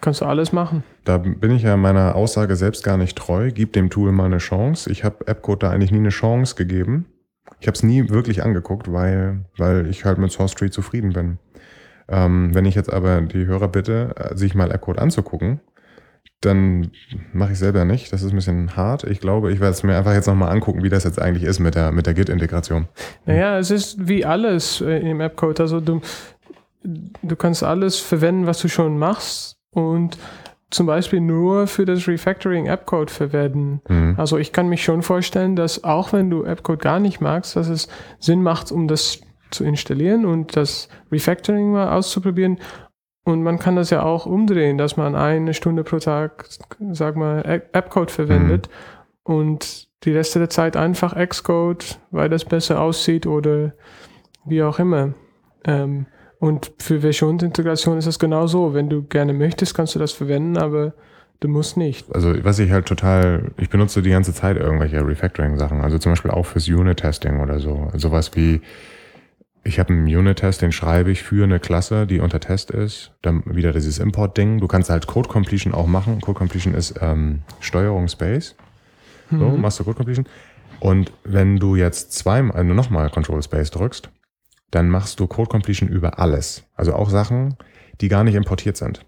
kannst du alles machen. Da bin ich ja meiner Aussage selbst gar nicht treu. Gib dem Tool mal eine Chance. Ich habe AppCode da eigentlich nie eine Chance gegeben. Ich habe es nie wirklich angeguckt, weil, weil ich halt mit Source Tree zufrieden bin. Ähm, wenn ich jetzt aber die Hörer bitte, äh, sich mal AppCode anzugucken, dann mache ich selber nicht. Das ist ein bisschen hart. Ich glaube, ich werde es mir einfach jetzt nochmal angucken, wie das jetzt eigentlich ist mit der, mit der Git-Integration. Naja, es ist wie alles äh, im Appcode. Also du, du kannst alles verwenden, was du schon machst und zum Beispiel nur für das Refactoring Appcode verwenden. Mhm. Also ich kann mich schon vorstellen, dass auch wenn du Appcode gar nicht magst, dass es Sinn macht, um das zu installieren und das Refactoring mal auszuprobieren. Und man kann das ja auch umdrehen, dass man eine Stunde pro Tag, sag mal, App- Appcode verwendet und die Reste der Zeit einfach Xcode, weil das besser aussieht oder wie auch immer. Ähm, Und für Versionsintegration ist das genau so. Wenn du gerne möchtest, kannst du das verwenden, aber du musst nicht. Also was ich halt total, ich benutze die ganze Zeit irgendwelche Refactoring-Sachen. Also zum Beispiel auch fürs Unit-Testing oder so. Sowas wie, ich habe einen Unit-Test, den schreibe ich für eine Klasse, die unter Test ist. Dann wieder dieses Import-Ding. Du kannst halt Code Completion auch machen. Code Completion ist ähm, Steuerung Space. So, Mhm. machst du Code Completion. Und wenn du jetzt zweimal, also nochmal Control Space drückst, dann machst du Code Completion über alles. Also auch Sachen, die gar nicht importiert sind.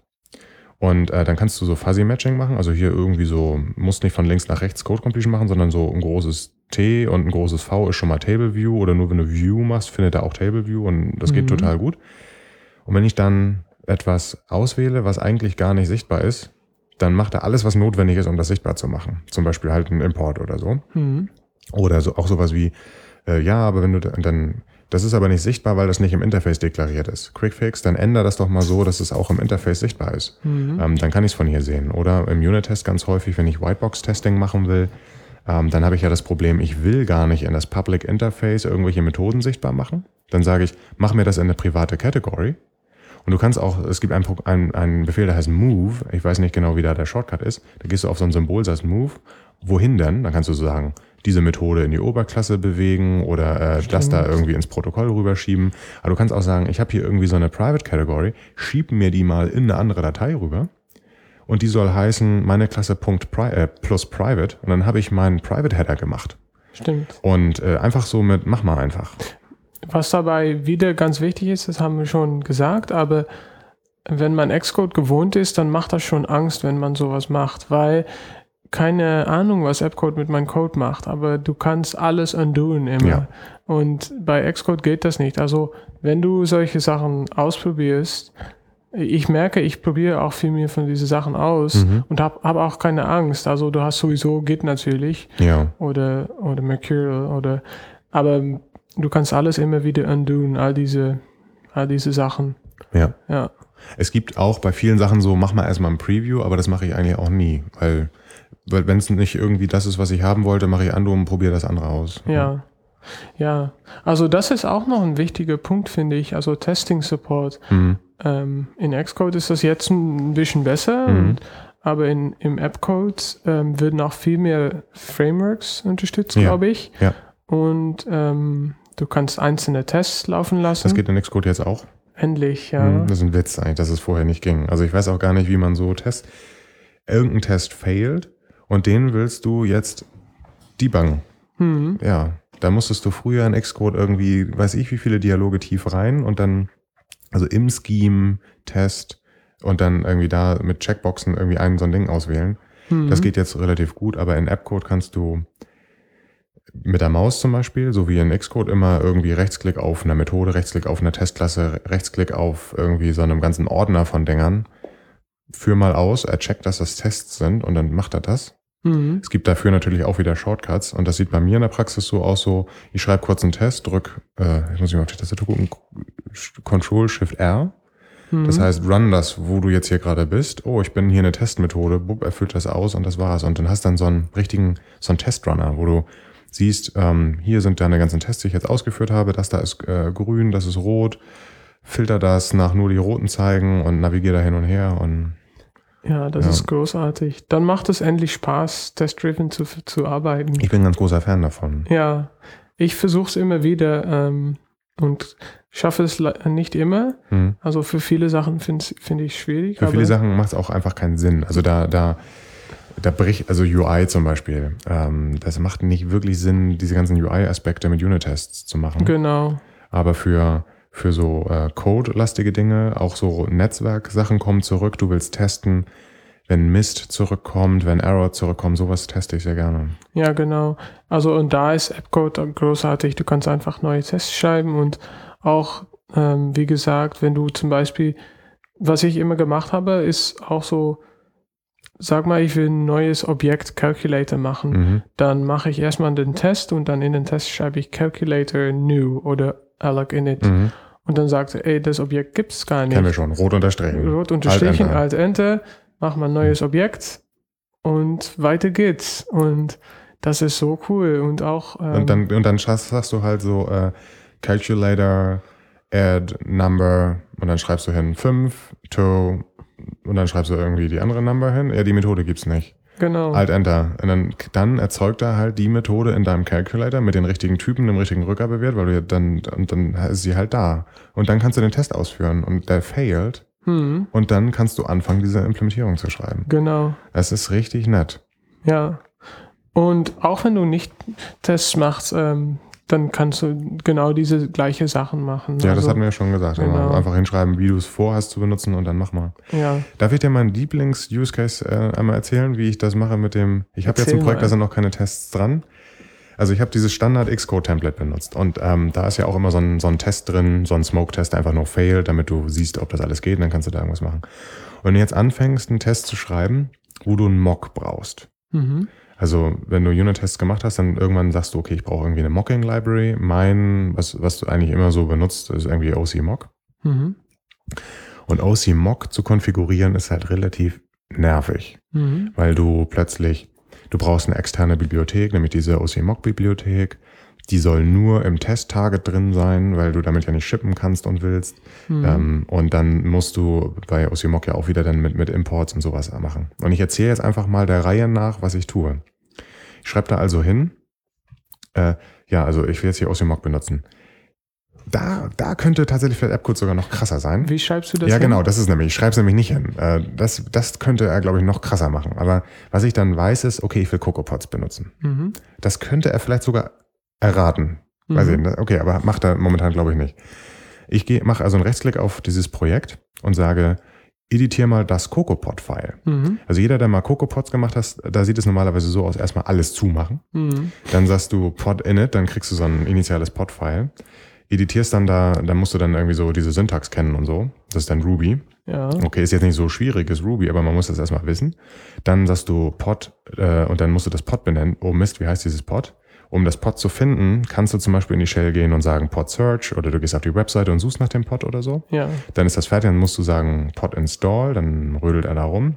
Und äh, dann kannst du so Fuzzy Matching machen. Also hier irgendwie so, musst nicht von links nach rechts Code Completion machen, sondern so ein großes T und ein großes V ist schon mal Table View oder nur wenn du View machst, findet er auch Table View und das geht Mhm. total gut. Und wenn ich dann etwas auswähle, was eigentlich gar nicht sichtbar ist, dann macht er alles, was notwendig ist, um das sichtbar zu machen. Zum Beispiel halt einen Import oder so. Mhm. Oder so, auch sowas wie, äh, ja, aber wenn du da- dann, das ist aber nicht sichtbar, weil das nicht im Interface deklariert ist. Quickfix, dann ändere das doch mal so, dass es auch im Interface sichtbar ist. Mhm. Ähm, dann kann ich es von hier sehen. Oder im Unit-Test ganz häufig, wenn ich Whitebox-Testing machen will, ähm, dann habe ich ja das Problem, ich will gar nicht in das Public Interface irgendwelche Methoden sichtbar machen. Dann sage ich, mach mir das in eine private Category. Und du kannst auch, es gibt einen, einen, einen Befehl, der heißt Move. Ich weiß nicht genau, wie da der Shortcut ist. Da gehst du auf so ein Symbol, sagst Move. Wohin denn? Dann kannst du so sagen, diese Methode in die Oberklasse bewegen oder äh, das da irgendwie ins Protokoll rüberschieben. Aber du kannst auch sagen, ich habe hier irgendwie so eine Private Category, schieb mir die mal in eine andere Datei rüber. Und die soll heißen, meine Klasse Punkt Pri äh, plus Private. Und dann habe ich meinen Private Header gemacht. Stimmt. Und äh, einfach so mit, mach mal einfach. Was dabei wieder ganz wichtig ist, das haben wir schon gesagt, aber wenn man Xcode gewohnt ist, dann macht das schon Angst, wenn man sowas macht, weil keine Ahnung, was Appcode mit meinem Code macht, aber du kannst alles undoen immer. Ja. Und bei Xcode geht das nicht. Also wenn du solche Sachen ausprobierst, ich merke, ich probiere auch viel mehr von diesen Sachen aus Mhm. und habe hab auch keine Angst. Also du hast sowieso Git natürlich Ja. oder, oder Mercurial oder aber du kannst alles immer wieder undoen, all diese, all diese Sachen. Ja. Ja. Es gibt auch bei vielen Sachen so, mach mal erstmal ein Preview, aber das mache ich eigentlich auch nie, weil, weil wenn es nicht irgendwie das ist, was ich haben wollte, mache ich Undo und probiere das andere aus. Ja. Ja. Also das ist auch noch ein wichtiger Punkt, finde ich. Also Testing Support. Mhm. Ähm, in Xcode ist das jetzt ein bisschen besser, Mhm. und, aber in, im Appcode ähm, werden auch viel mehr Frameworks unterstützt, Ja. glaube ich. Ja. Und ähm, du kannst einzelne Tests laufen lassen. Das geht in Xcode jetzt auch. Endlich, ja. Mhm. Das ist ein Witz eigentlich, dass es vorher nicht ging. Also ich weiß auch gar nicht, wie man so Test, irgendein Test failed und den willst du jetzt debuggen. Mhm. Ja, da musstest du früher in Xcode irgendwie, weiß ich, wie viele Dialoge tief rein und dann, also im Scheme, Test und dann irgendwie da mit Checkboxen irgendwie ein so ein Ding auswählen. Mhm. Das geht jetzt relativ gut, aber in Appcode kannst du mit der Maus zum Beispiel, so wie in Xcode immer irgendwie Rechtsklick auf einer Methode, Rechtsklick auf einer Testklasse, Rechtsklick auf irgendwie so einem ganzen Ordner von Dingern. Führ mal aus, er checkt, dass das Tests sind und dann macht er das. Mhm. Es gibt dafür natürlich auch wieder Shortcuts und das sieht bei mir in der Praxis so aus, so ich schreibe kurz einen Test, drück, äh, ich muss mich auf die Tastatur gucken, Control Shift R. Mhm. Das heißt, run das, wo du jetzt hier gerade bist. Oh, ich bin hier eine Testmethode, bup, er füllt das aus und das war's. Und dann hast du dann so einen richtigen, so einen Testrunner, wo du siehst, ähm, hier sind deine ganzen Tests, die ich jetzt ausgeführt habe, das da ist äh, grün, das ist rot, filter das nach nur die roten zeigen und navigier da hin und her und Ja, das Ja. ist großartig. Dann macht es endlich Spaß, test-driven zu, zu arbeiten. ich bin ein ganz großer Fan davon. Ja, ich versuche es immer wieder ähm, und schaffe es nicht immer. Hm. Also für viele Sachen finde find ich schwierig. Für viele Sachen macht es auch einfach keinen Sinn. Also da, da, da bricht, also UI zum Beispiel, ähm, das macht nicht wirklich Sinn, diese ganzen UI-Aspekte mit Unit-Tests zu machen. Genau. Aber für, für so äh, Code-lastige Dinge, auch so Netzwerk-Sachen kommen zurück, du willst testen, wenn Mist zurückkommt, wenn Error zurückkommt, sowas teste ich sehr gerne. Ja, genau. Also und da ist Appcode großartig. Du kannst einfach neue Tests schreiben und auch, ähm, wie gesagt, wenn du zum Beispiel, was ich immer gemacht habe, ist auch so, sag mal, ich will ein neues Objekt Calculator machen. Mhm. Dann mache ich erstmal den Test und dann in den Test schreibe ich Calculator new oder alloc init. Mhm. Und dann sagt er, ey, das Objekt gibt es gar nicht. Kennen wir schon. Rot unterstrichen. Rot unterstrichen, Alt Alt Enter, mach mal ein neues Objekt und weiter geht's. Und das ist so cool. Und auch. Ähm, Und dann, und dann sagst sagst du halt so, äh, Calculator add number und dann schreibst du hin 5 to und dann schreibst du irgendwie die andere Number hin. Ja, die Methode gibt's nicht. Genau. Alt Enter. Und dann, dann erzeugt er halt die Methode in deinem Calculator mit den richtigen Typen, dem richtigen Rückgabewert, weil du dann, und dann ist sie halt da. Und dann kannst du den Test ausführen und der failed. Hm, Und dann kannst du anfangen, diese Implementierung zu schreiben. genau. Das ist richtig nett. Ja. Und auch wenn du nicht Tests machst, ähm, dann kannst du genau diese gleiche Sachen machen. Ja, das Also, hatten wir ja schon gesagt. genau. Immer Einfach hinschreiben, wie du es vorhast zu benutzen und dann mach mal. Ja, Darf ich dir meinen Lieblings-Use-Case äh, einmal erzählen, wie ich das mache mit dem, ich habe jetzt ein Projekt, mal. da sind noch keine Tests dran. Also ich habe dieses Standard Xcode-Template benutzt und ähm, da ist ja auch immer so ein, so ein Test drin, so ein Smoke-Test, einfach nur fail, damit du siehst, ob das alles geht und dann kannst du da irgendwas machen. Und wenn du jetzt anfängst, einen Test zu schreiben, wo du einen Mock brauchst, mhm. Also wenn du Unit-Tests gemacht hast, dann irgendwann sagst du, okay, ich brauche irgendwie eine Mocking-Library. Mein, was, was du eigentlich immer so benutzt, ist irgendwie OC-Mock. Mhm. Und OC-Mock zu konfigurieren ist halt relativ nervig, Mhm. weil du plötzlich, du brauchst eine externe Bibliothek, nämlich diese OC-Mock-Bibliothek. Die soll nur im Test-Target drin sein, weil du damit ja nicht shippen kannst und willst. Mhm. Ähm, und dann musst du bei OCMock ja auch wieder dann mit, mit Imports und sowas machen. Und ich erzähle jetzt einfach mal der Reihe nach, was ich tue. Ich schreibe da also hin, äh, ja, also ich will jetzt hier OCMock benutzen. Da, da könnte tatsächlich vielleicht AppCode sogar noch krasser sein. Wie schreibst du das? Ja, hin? genau, das ist nämlich, ich schreibe es nämlich nicht hin. Äh, das, das könnte er, glaube ich, noch krasser machen. Aber was ich dann weiß, ist, okay, ich will CocoaPods benutzen. Mhm. Das könnte er vielleicht sogar erraten. Mhm. sehen. ne? Okay, aber macht er momentan, glaube ich, nicht. Ich mache also einen Rechtsklick auf dieses Projekt und sage, editiere mal das CocoaPod-File. Mhm. Also jeder, der mal CocoaPods gemacht hat, da sieht es normalerweise so aus, erstmal alles zumachen. Mhm. Dann sagst du Pod init, dann kriegst du so ein initiales Pod-File. Editierst dann da, dann musst du dann irgendwie so diese Syntax kennen und so. Das ist dann Ruby. Ja. Okay, ist jetzt nicht so schwieriges Ruby, aber man muss das erstmal wissen. Dann sagst du Pod äh, und dann musst du das Pod benennen. Oh Mist, wie heißt dieses Pod? Um das Pod zu finden, kannst du zum Beispiel in die Shell gehen und sagen Pod Search oder du gehst auf die Webseite und suchst nach dem Pod oder so. Ja. Dann ist das fertig, dann musst du sagen Pod Install, dann rödelt er da rum,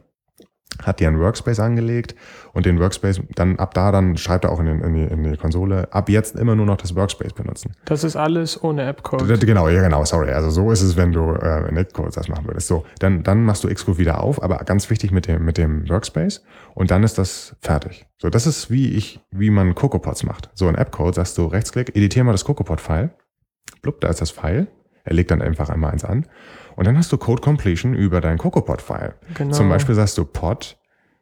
hat dir einen Workspace angelegt und den Workspace, dann ab da, dann schreibt er auch in, den, in, die, in die Konsole, ab jetzt immer nur noch das Workspace benutzen. Das ist alles ohne App-Code. Genau, ja genau, sorry. Also so ist es, wenn du äh, in Xcode das machen würdest. So, dann, dann machst du Xcode wieder auf, aber ganz wichtig mit dem, mit dem Workspace und dann ist das fertig. So, das ist wie ich, wie man CocoaPods macht. So in AppCode sagst du Rechtsklick, editiere mal das CocoaPod-File. Blub, da ist das File. Er legt dann einfach einmal eins an. Und dann hast du Code Completion über dein CocoaPod-File. Genau. Zum Beispiel sagst du Pod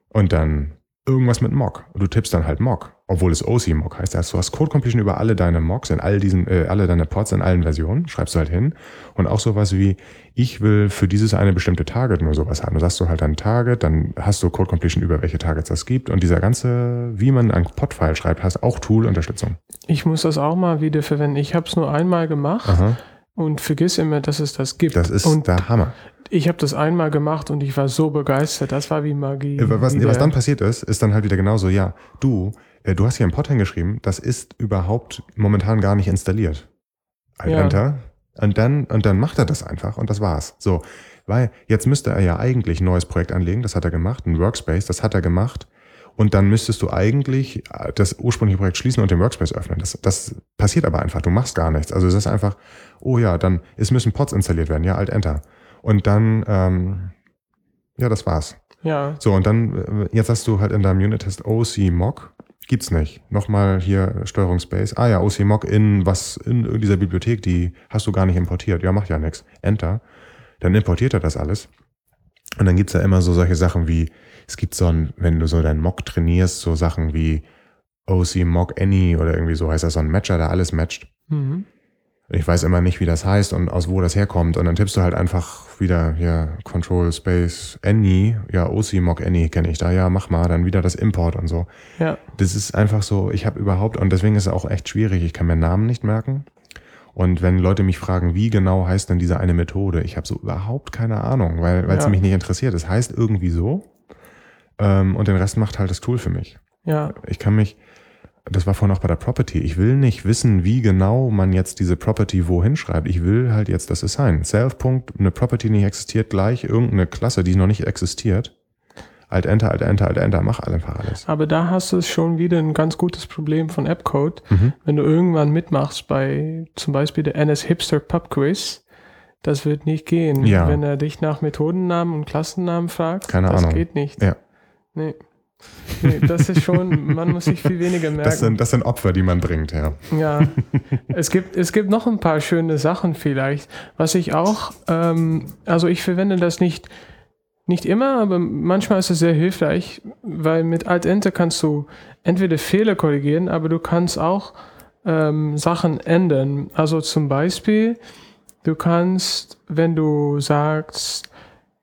und dann irgendwas mit Mock. Und du tippst dann halt Mock, obwohl es OC Mock heißt. Also du hast Code Completion über alle deine Mocks in all diesen, äh, alle deine Pods in allen Versionen, schreibst du halt hin. Und auch sowas wie, ich will für dieses eine bestimmte Target nur sowas haben. Du sagst du halt ein Target, dann hast du Code Completion über welche Targets das gibt. Und dieser ganze, wie man ein Pod-File schreibt, hast auch Tool-Unterstützung. Ich muss das auch mal wieder verwenden. Ich habe es nur einmal gemacht Aha. Und vergiss immer, dass es das gibt. Das ist und der Hammer. ich habe das einmal gemacht und ich war so begeistert. Das war wie Magie. Äh, Was, was dann passiert ist, ist dann halt wieder genauso, ja, du, äh, du hast hier einen Pod hingeschrieben, das ist überhaupt momentan gar nicht installiert. Alt Ja. Enter. Und dann, und dann macht er das einfach und das war's. So. Weil jetzt müsste er ja eigentlich ein neues Projekt anlegen, das hat er gemacht, ein Workspace, das hat er gemacht. Und dann müsstest du eigentlich äh, das ursprüngliche Projekt schließen und den Workspace öffnen. Das, das passiert aber einfach. Du machst gar nichts. Also es ist einfach, oh ja, dann, es müssen Pods installiert werden. Ja, Alt Enter. Und dann, ähm, ja, das war's. Ja, So, und dann, äh, jetzt hast du halt in deinem Unit-Test OC Mock. Gibt's nicht. Nochmal hier Steuerung Space. Ah ja, OC Mock in was, in dieser Bibliothek, die hast du gar nicht importiert. Ja, macht ja nichts. Enter. Dann importiert er das alles. Und dann gibt's ja immer so solche Sachen wie, es gibt so ein, wenn du so deinen Mock trainierst, so Sachen wie OC Mock Any oder irgendwie so heißt das so ein Matcher, der alles matcht. mhm. Ich weiß immer nicht, wie das heißt und aus wo das herkommt. Und dann tippst du halt einfach wieder hier Control Space Any, ja, OC Mock Any kenne ich da, ja, mach mal, dann wieder das Import und so. ja, Das ist einfach so, ich habe überhaupt, und deswegen ist es auch echt schwierig, ich kann mir Namen nicht merken. Und wenn Leute mich fragen, wie genau heißt denn diese eine Methode, ich habe so überhaupt keine Ahnung, weil es Ja. mich nicht interessiert. Es heißt irgendwie so ähm, und den Rest macht halt das Tool für mich. ja, Ich kann mich, das war vorhin auch bei der Property, ich will nicht wissen, wie genau man jetzt diese Property wohin schreibt. Ich will halt jetzt das Assign. Self. Punkt, eine Property nicht existiert, gleich irgendeine Klasse, die noch nicht existiert. Alt Enter, Alt Enter, Alt Enter, mach einfach alles. aber da hast du schon wieder ein ganz gutes Problem von App-Code. Mhm. Wenn du irgendwann mitmachst bei zum Beispiel der NS Hipster Pub Quiz, das wird nicht gehen. Ja. Wenn er dich nach Methodennamen und Klassennamen fragt, Keine das Ahnung. geht nicht. Ja. Nee. nee, das ist schon, man muss sich viel weniger merken. Das sind, das sind Opfer, die man bringt, ja. Ja, es gibt, es gibt noch ein paar schöne Sachen vielleicht. Was ich auch, ähm, also ich verwende das nicht, nicht immer, aber manchmal ist es sehr hilfreich, weil mit Alt-Enter kannst du entweder Fehler korrigieren, aber du kannst auch ähm, Sachen ändern. Also zum Beispiel, du kannst, wenn du sagst,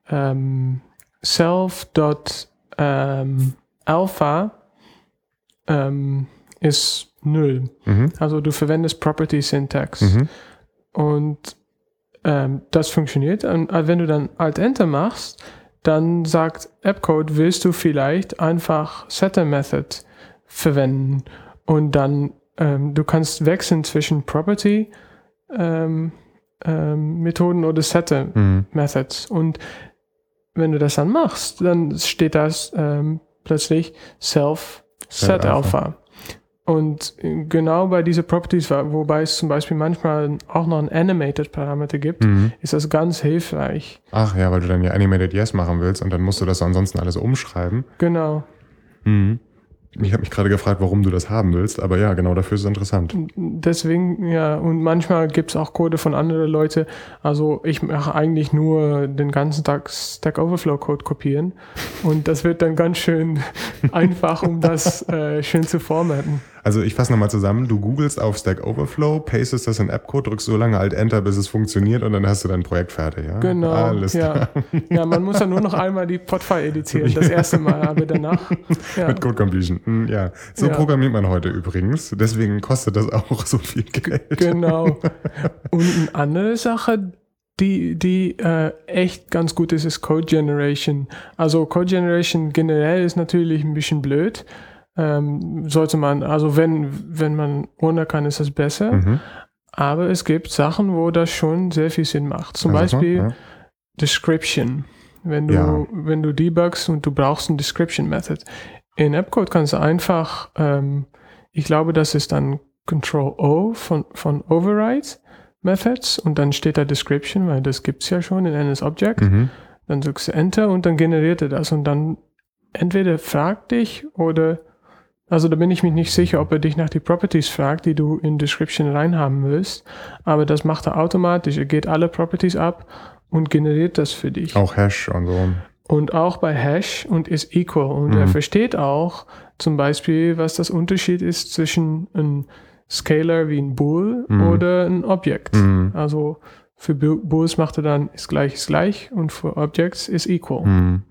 ähm, self.alpha ähm, ist null. Mhm. Also du verwendest Property Syntax. Mhm. Und ähm, das funktioniert. Und äh, wenn du dann Alt-Enter machst, dann sagt AppCode, willst du vielleicht einfach Setter Method verwenden. Und dann, ähm, du kannst wechseln zwischen Property ähm, ähm, Methoden oder Setter Mhm. Methods. Und wenn du das dann machst, dann steht das ähm, plötzlich Self Set Set Alpha. Alpha. Und äh, genau bei diesen Properties, wobei es zum Beispiel manchmal auch noch einen Animated Parameter gibt, Mhm. ist das ganz hilfreich. Ach ja, weil du dann ja Animated Yes machen willst und dann musst du das ansonsten alles umschreiben. Genau. Mhm. Ich habe mich gerade gefragt, warum du das haben willst, aber ja, genau dafür ist es interessant. Deswegen, ja, und manchmal gibt es auch Code von anderen Leuten. Also ich mache eigentlich nur den ganzen Tag Stack Overflow Code kopieren. Und das wird dann ganz schön einfach, um das äh, schön zu formaten. Also ich fasse nochmal zusammen, du googelst auf Stack Overflow, pastest das in Appcode, drückst so lange Alt Enter, bis es funktioniert und dann hast du dein Projekt fertig, ja? Genau. Alles ja. klar. ja, man muss ja nur noch einmal die Podfile editieren, das erste Mal, aber danach. Ja. Mit Code Completion. Hm, Ja, so Ja. programmiert man heute übrigens. Deswegen kostet das auch so viel Geld. Genau. Und eine andere Sache, die, die äh, echt ganz gut ist, ist Code Generation. Also Code Generation generell ist natürlich ein bisschen blöd. Ähm, sollte man, also wenn, wenn man ohne kann, ist das besser. Mhm. Aber es gibt Sachen, wo das schon sehr viel Sinn macht. Zum Also, Beispiel ja. Description. Wenn du, Ja. wenn du debugst und du brauchst ein Description Method. In Appcode kannst du einfach, ähm, ich glaube, das ist dann Control O von, von Override Methods und dann steht da Description, weil das gibt es ja schon in NS Object. Mhm. Dann drückst du Enter und dann generiert er das und dann entweder fragt dich oder, also da bin ich mir nicht sicher, ob er dich nach die Properties fragt, die du in Description reinhaben willst, aber das macht er automatisch. Er geht alle Properties ab und generiert das für dich. Auch Hash und so. Und auch bei Hash und ist equal. Und Mhm. er versteht auch zum Beispiel, was das Unterschied ist zwischen ein Scalar wie ein Bool Mhm. oder ein Object. Mhm. Also für Bools macht er dann ist gleich ist gleich und für Objects ist equal. Mhm.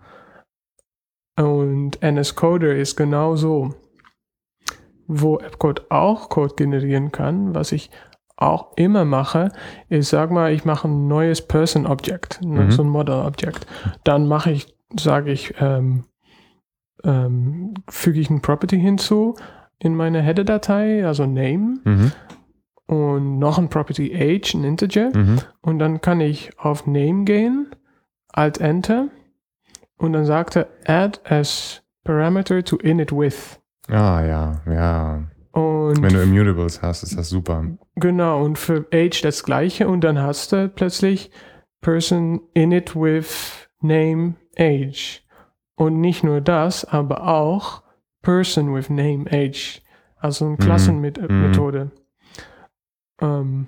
Und NS Coder ist genau so. Wo AppCode auch Code generieren kann, was ich auch immer mache, ist, sag mal, ich mache ein neues Person Object, Mhm. so ein Model Object. Dann mache ich, sage ich, ähm, ähm, füge ich ein Property hinzu in meine Header-Datei, also Name, Mhm. und noch ein Property Age, ein Integer. Mhm. Und dann kann ich auf Name gehen, Alt Enter und dann sagt er Add as Parameter to init with. Ah ja, ja. Und Wenn du Immutables hast, ist das super. genau, und für Age das gleiche und dann hast du plötzlich Person init with Name Age. Und nicht nur das, aber auch Person with Name Age. Also eine Mhm. Klassenmethode. Ähm,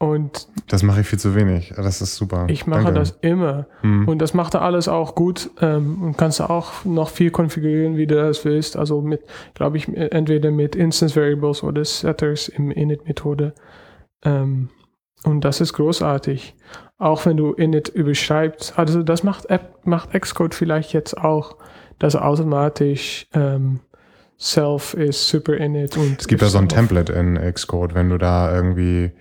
und Das mache ich viel zu wenig. Das ist super. ich mache Danke. das immer. Mhm. Und das macht er alles auch gut ähm, und kannst du auch noch viel konfigurieren, wie du das willst. Also mit, glaube ich, entweder mit Instance Variables oder Setters im Init-Methode. Ähm, und das ist großartig. Auch wenn du Init überschreibst. Also das macht App, macht Xcode vielleicht jetzt auch, dass er automatisch ähm, Self ist Super Init und Es gibt da so ein. Template in Xcode, wenn du da irgendwie,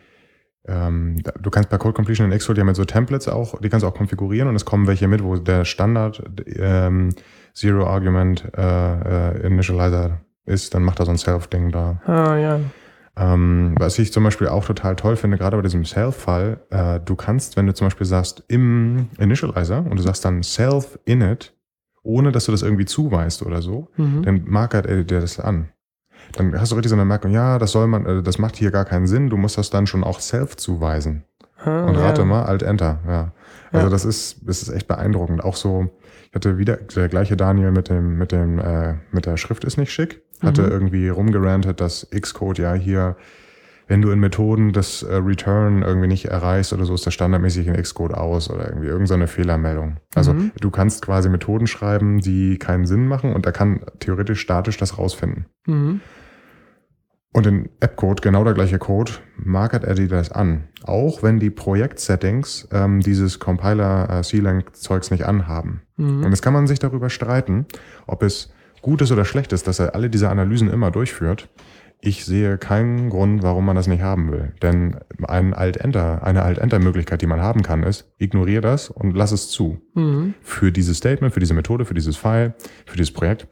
ähm, du kannst bei Code Completion in Xcode ja mit so Templates auch, die kannst du auch konfigurieren und es kommen welche mit, wo der Standard ähm, Zero Argument äh, äh, Initializer ist, dann macht er so ein Self-Ding da. Ah ja. Ähm, was ich zum Beispiel auch total toll finde, gerade bei diesem Self-Fall, äh, du kannst, wenn du zum Beispiel sagst im Initializer und du sagst dann Self-Init, ohne dass du das irgendwie zuweist oder so, Mhm. dann markert er dir das an. Dann hast du richtig so eine Merkung, ja, das soll man, äh, das macht hier gar keinen Sinn, du musst das dann schon auch self zuweisen. Ah, Und rate ja. mal, Alt-Enter, ja. Also Ja. das ist, das ist echt beeindruckend. Auch so, ich hatte wieder, der gleiche Daniel mit dem, mit dem, äh, mit der Schrift ist nicht schick, hatte Mhm. irgendwie rumgerantet, dass Xcode ja hier, wenn du in Methoden das äh, Return irgendwie nicht erreichst oder so, ist das standardmäßig in Xcode aus oder irgendwie irgendeine Fehlermeldung. Also Mhm. du kannst quasi Methoden schreiben, die keinen Sinn machen und er kann theoretisch statisch das rausfinden. Mhm. Und in Appcode, genau der gleiche Code, markert er dir das an. Auch wenn die Projektsettings ähm, dieses Compiler-C-Lang-Zeugs nicht anhaben. Mhm. Und jetzt kann man sich darüber streiten, ob es gut ist oder schlecht ist, dass er alle diese Analysen immer durchführt. Ich sehe keinen Grund, warum man das nicht haben will. Denn ein Alt-Enter, eine Alt-Enter-Möglichkeit, die man haben kann, ist, ignoriere das und lass es zu. Mhm. Für dieses Statement, für diese Methode, für dieses File, für dieses Projekt.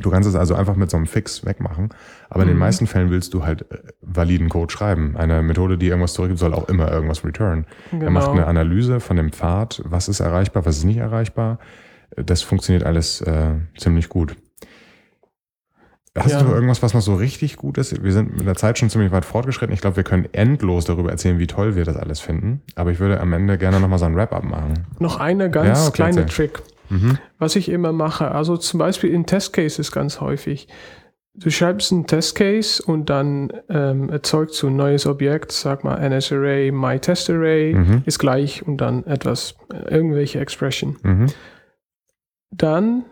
Du kannst es also einfach mit so einem Fix wegmachen. Aber in den Mhm. meisten Fällen willst du halt äh, validen Code schreiben. Eine Methode, die irgendwas zurückgibt, soll auch immer irgendwas return. Er macht Genau. eine Analyse von dem Pfad, was ist erreichbar, was ist nicht erreichbar. Das funktioniert alles äh, ziemlich gut. Hast Ja. du irgendwas, was noch so richtig gut ist? Wir sind mit der Zeit schon ziemlich weit fortgeschritten. Ich glaube, wir können endlos darüber erzählen, wie toll wir das alles finden. Aber ich würde am Ende gerne nochmal so ein Wrap-up machen. Noch eine ganz Ja, okay, kleine erzähl. Trick, Mhm. was ich immer mache. Also zum Beispiel in Testcases ganz häufig. Du schreibst einen Testcase und dann ähm, erzeugst du ein neues Objekt, sag mal NSArray, MyTestArray Mhm. ist gleich und dann etwas, äh, irgendwelche Expression. Mhm. Dann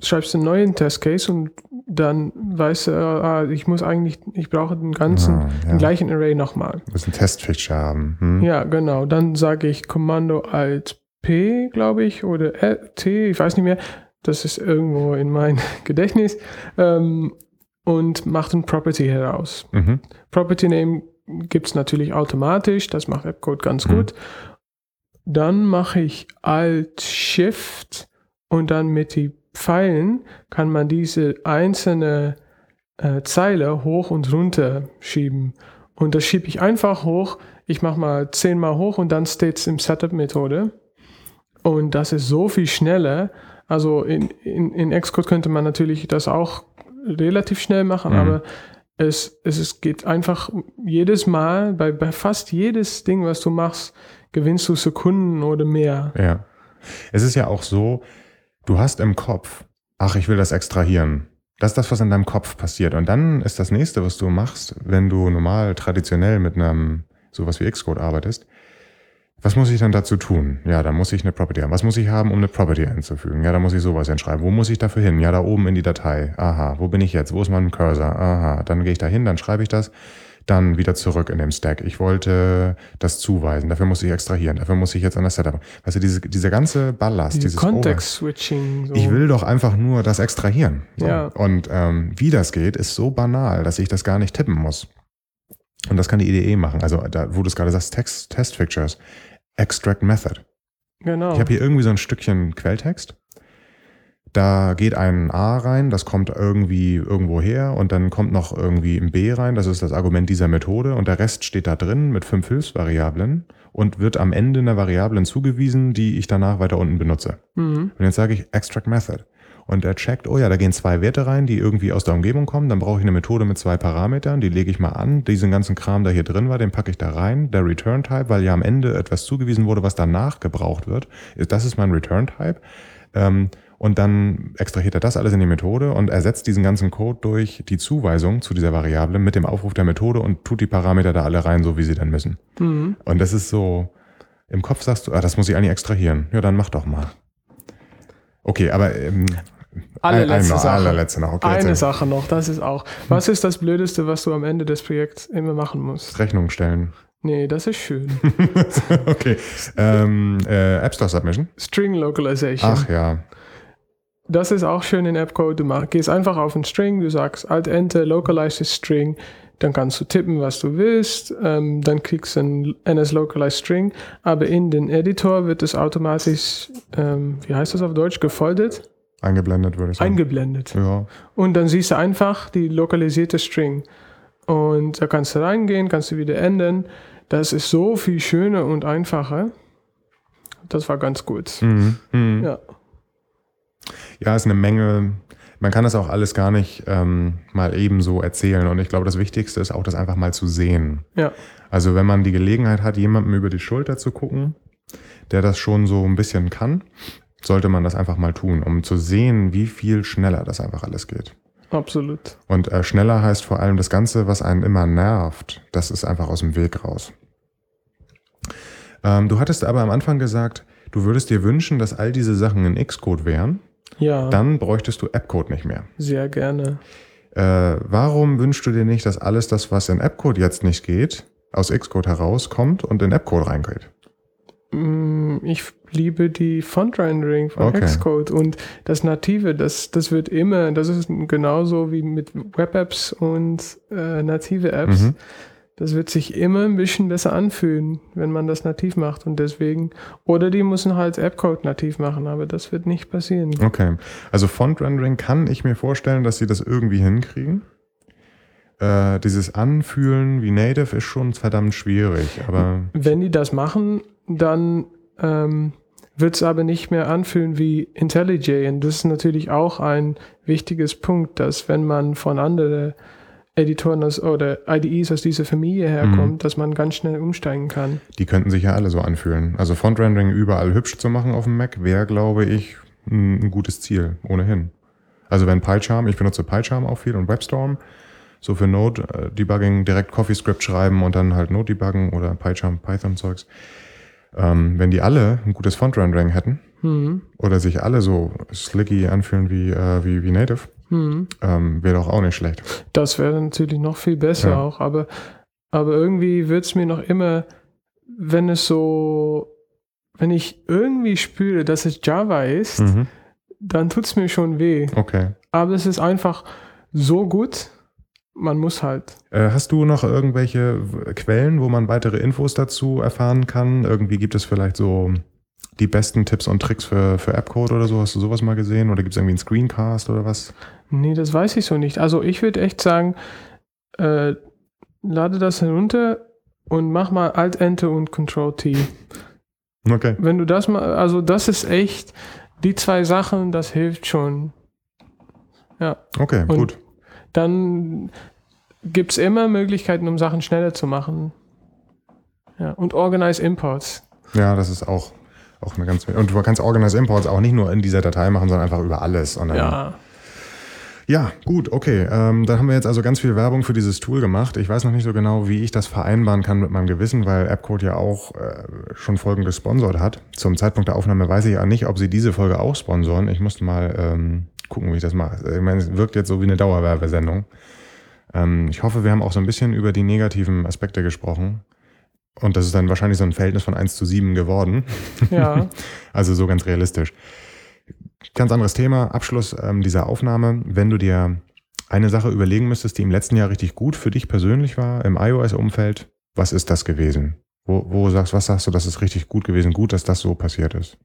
schreibst du einen neuen Testcase und dann weißt du, ah, ich muss eigentlich, ich brauche den ganzen, Ah, ja. den gleichen Array nochmal. Du musst ein Testfixture haben. Hm? Ja, genau. Dann sage ich Kommando Alt P, glaube ich, oder T, ich weiß nicht mehr. Das ist irgendwo in mein Gedächtnis. Ähm, und macht ein Property heraus. Mhm. Property Name gibt es natürlich automatisch, das macht Appcode ganz Mhm. gut. Dann mache ich Alt Shift und dann mit den Pfeilen kann man diese einzelne äh, Zeile hoch und runter schieben. Und das schiebe ich einfach hoch. Ich mache mal zehnmal hoch und dann steht es im Setup-Methode. Und das ist so viel schneller. Also in, in, in Xcode könnte man natürlich das auch relativ schnell machen, Mhm. aber es, es, es geht einfach jedes Mal, bei, bei fast jedes Ding, was du machst, gewinnst du Sekunden oder mehr. Ja. Es ist ja auch so, du hast im Kopf, ach, ich will das extrahieren. Das ist das, was in deinem Kopf passiert. Und dann ist das nächste, was du machst, wenn du normal traditionell mit einem sowas wie Xcode arbeitest. Was muss ich dann dazu tun? Ja, da muss ich eine Property haben. Was muss ich haben, um eine Property einzufügen? Ja, da muss ich sowas hinschreiben. Wo muss ich dafür hin? Ja, da oben in die Datei. Aha, wo bin ich jetzt? Wo ist mein Cursor? Aha, dann gehe ich da hin, dann schreibe ich das, dann wieder zurück in dem Stack. Ich wollte das zuweisen. Dafür muss ich extrahieren. Dafür muss ich jetzt an das Setup. Weißt du, diese, dieser ganze Ballast, Diese dieses Context-Switching. So. ich will doch einfach nur das extrahieren. So. Ja. Und ähm, wie das geht, ist so banal, dass ich das gar nicht tippen muss. Und das kann die IDE machen. Also da, wo du es gerade sagst, Text, Test Fixtures, Extract Method. Genau. Ich habe hier irgendwie so ein Stückchen Quelltext. Da geht ein A rein, das kommt irgendwie irgendwo her und dann kommt noch irgendwie ein B rein, das ist das Argument dieser Methode und der Rest steht da drin mit fünf Hilfsvariablen und wird am Ende einer Variablen zugewiesen, die ich danach weiter unten benutze. mhm. Und jetzt sage ich Extract Method. Und er checkt, oh ja, da gehen zwei Werte rein, die irgendwie aus der Umgebung kommen. Dann brauche ich eine Methode mit zwei Parametern, die lege ich mal an. Diesen ganzen Kram, der hier drin war, den packe ich da rein. Der Return Type, weil ja am Ende etwas zugewiesen wurde, was danach gebraucht wird. ist- Das ist mein Return Type. Ähm, und dann extrahiert er das alles in die Methode und ersetzt diesen ganzen Code durch die Zuweisung zu dieser Variable mit dem Aufruf der Methode und tut die Parameter da alle rein, so wie sie dann müssen. Mhm. Und das ist so, im Kopf sagst du, ah, das muss ich eigentlich extrahieren. Ja, dann mach doch mal. Okay, aber ähm, Allerletzte einmal, Sache. allerletzte noch. Okay, Eine. Sache noch, das ist auch. Was ist das Blödeste, was du am Ende des Projekts immer machen musst? Rechnung stellen. Nee, das ist schön. okay. Ähm, äh, App Store Submission. String Localization. Ach ja. Das ist auch schön in Appcode. Du gehst einfach auf ein String, du sagst Alt Enter, localize this String, dann kannst du tippen, was du willst, ähm, dann kriegst du ein NS Localized String, aber in den Editor wird es automatisch, ähm, wie heißt das auf Deutsch, gefoldet, Eingeblendet würde ich sagen. eingeblendet. ja. Und dann siehst du einfach die lokalisierte String. Und da kannst du reingehen, kannst du wieder ändern. Das ist so viel schöner und einfacher. Das war ganz gut. Mhm. Mhm. Ja. Ja, ist eine Menge. man kann das auch alles gar nicht ähm, mal eben so erzählen. Und ich glaube, das Wichtigste ist auch, das einfach mal zu sehen. Ja. Also wenn man die Gelegenheit hat, jemandem über die Schulter zu gucken, der das schon so ein bisschen kann, sollte man das einfach mal tun, um zu sehen, wie viel schneller das einfach alles geht. Absolut. Und äh, schneller heißt vor allem das Ganze, was einen immer nervt, das ist einfach aus dem Weg raus. Ähm, du hattest aber am Anfang gesagt, du würdest dir wünschen, dass all diese Sachen in Xcode wären. Ja. Dann bräuchtest du Appcode nicht mehr. Sehr gerne. Äh, warum wünschst du dir nicht, dass alles das, was in Appcode jetzt nicht geht, aus Xcode herauskommt und in Appcode reingeht? Mm, ich liebe die Font-Rendering von Okay. Xcode und das Native, das, das wird immer, das ist genauso wie mit Web-Apps und äh, native Apps. Mhm. Das wird sich immer ein bisschen besser anfühlen, wenn man das nativ macht und deswegen, oder die müssen halt Appcode nativ machen, aber das wird nicht passieren. Okay. Also Font Rendering kann ich mir vorstellen, dass sie das irgendwie hinkriegen. Äh, dieses Anfühlen wie Native ist schon verdammt schwierig, aber Wenn die das machen, dann ähm, wird es aber nicht mehr anfühlen wie IntelliJ. Und das ist natürlich auch ein wichtiges Punkt, dass wenn man von anderen Editoren aus, oder IDEs aus dieser Familie herkommt, dass man ganz schnell umsteigen kann. die könnten sich ja alle so anfühlen. Also Font Rendering überall hübsch zu machen auf dem Mac wäre, glaube ich, ein, ein gutes Ziel, ohnehin. Also wenn PyCharm, ich benutze PyCharm auch viel und WebStorm, so für Node-Debugging direkt CoffeeScript schreiben und dann halt Node-Debuggen oder PyCharm, Python-Zeugs. Ähm, wenn die alle ein gutes Font-Rendering hätten Mhm. oder sich alle so slicky anfühlen wie, äh, wie, wie Native, Mhm. ähm, wäre doch auch nicht schlecht. Das wäre natürlich noch viel besser Ja. auch, aber, aber irgendwie wird es mir noch immer, wenn es so, wenn ich irgendwie spüre, dass es Java ist, Mhm. dann tut es mir schon weh. Okay. Aber es ist einfach so gut, man muss halt. Äh, hast du noch irgendwelche Quellen, wo man weitere Infos dazu erfahren kann? Irgendwie gibt es vielleicht so die besten Tipps und Tricks für, für Appcode oder so? Hast du sowas mal gesehen? Oder gibt es irgendwie einen Screencast oder was? Nee, das weiß ich so nicht. Also ich würde echt sagen, äh, lade das herunter und mach mal Alt-Enter und Control-T. Okay. Wenn du das mal, also das ist echt, die zwei Sachen, das hilft schon. Okay, Und- gut. Dann gibt es immer Möglichkeiten, um Sachen schneller zu machen. Ja, und Organize Imports. Ja, das ist auch, auch eine ganz. Und du kannst Organize Imports auch nicht nur in dieser Datei machen, sondern einfach über alles. Und Ja. Ja, gut, okay. Ähm, dann haben wir jetzt also ganz viel Werbung für dieses Tool gemacht. Ich weiß noch nicht so genau, wie ich das vereinbaren kann mit meinem Gewissen, weil AppCode ja auch äh, schon Folgen gesponsert hat. Zum Zeitpunkt der Aufnahme weiß ich ja nicht, ob sie diese Folge auch sponsoren. Ich musste mal ähm, gucken, wie ich das mache. Ich meine, es wirkt jetzt so wie eine Dauerwerbesendung. Ähm, ich hoffe, wir haben auch so ein bisschen über die negativen Aspekte gesprochen. Und das ist dann wahrscheinlich so ein Verhältnis von 1 zu 7 geworden. Ja. Also so ganz realistisch. Ganz anderes Thema, Abschluss ähm, dieser Aufnahme. Wenn du dir eine Sache überlegen müsstest, die im letzten Jahr richtig gut für dich persönlich war, im iOS-Umfeld, was ist das gewesen? Wo, wo sagst, was sagst du, das ist richtig gut gewesen, gut, dass das so passiert ist?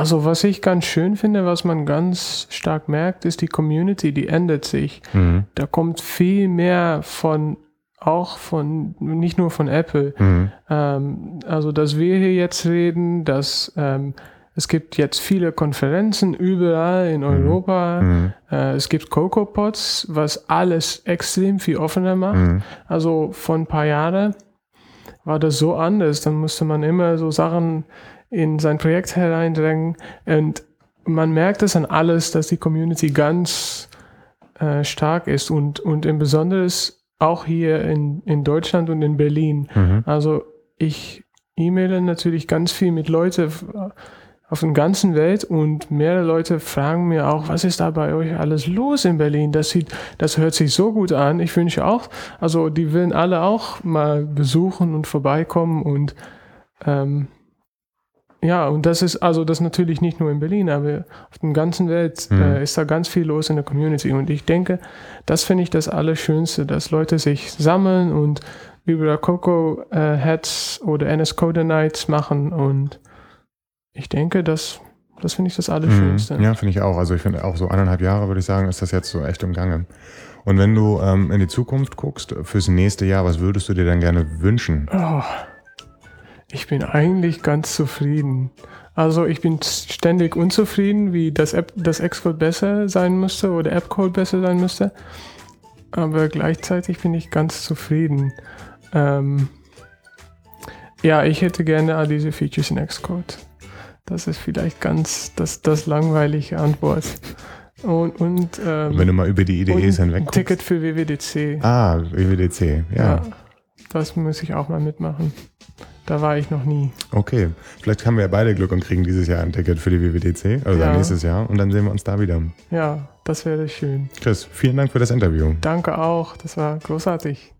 Also was ich ganz schön finde, was man ganz stark merkt, ist die Community, die ändert sich. Mhm. Da kommt viel mehr von, auch von, nicht nur von Apple. Mhm. Ähm, also, dass wir hier jetzt reden, dass ähm, es gibt jetzt viele Konferenzen überall in Europa. Mhm. Äh, es gibt CocoaPods, was alles extrem viel offener macht. Mhm. Also vor ein paar Jahren war das so anders. Dann musste man immer so Sachen in sein Projekt hereindrängen. Und man merkt es an alles, dass die Community ganz äh, stark ist und, und im Besonders auch hier in, in Deutschland und in Berlin. Mhm. Also ich e-maile natürlich ganz viel mit Leuten auf der ganzen Welt und mehrere Leute fragen mir auch, was ist da bei euch alles los in Berlin? Das sieht, das hört sich so gut an. Ich wünsche auch, also die wollen alle auch mal besuchen und vorbeikommen und ähm, ja, und das ist also das natürlich nicht nur in Berlin, aber auf der ganzen Welt Mhm. äh, ist da ganz viel los in der Community. Und ich denke, das finde ich das Allerschönste, dass Leute sich sammeln und über Coco äh, Hats oder NS Coder Nights machen. Und ich denke, das, das finde ich das Allerschönste. Mhm. Ja, finde ich auch. Also ich finde auch so eineinhalb Jahre, würde ich sagen, ist das jetzt so echt im Gange. Und wenn du ähm, in die Zukunft guckst, fürs nächste Jahr, was würdest du dir dann gerne wünschen? Oh, ich bin eigentlich ganz zufrieden. Also ich bin ständig unzufrieden, wie das, App, das Xcode besser sein müsste oder AppCode besser sein müsste. Aber gleichzeitig bin ich ganz zufrieden. Ähm, ja, ich hätte gerne all diese Features in Xcode. Das ist vielleicht ganz das, das langweilige Antwort. Und, und ähm, wenn du mal über die IDEs hinweg guckst. Ticket für WWDC. Ah, WWDC, ja. ja. Das muss ich auch mal mitmachen. Da war ich noch nie. Okay, vielleicht haben wir ja beide Glück und kriegen dieses Jahr ein Ticket für die WWDC, also ja. nächstes Jahr, und dann sehen wir uns da wieder. Ja, das wäre schön. Chris, vielen Dank für das Interview. Danke auch, das war großartig.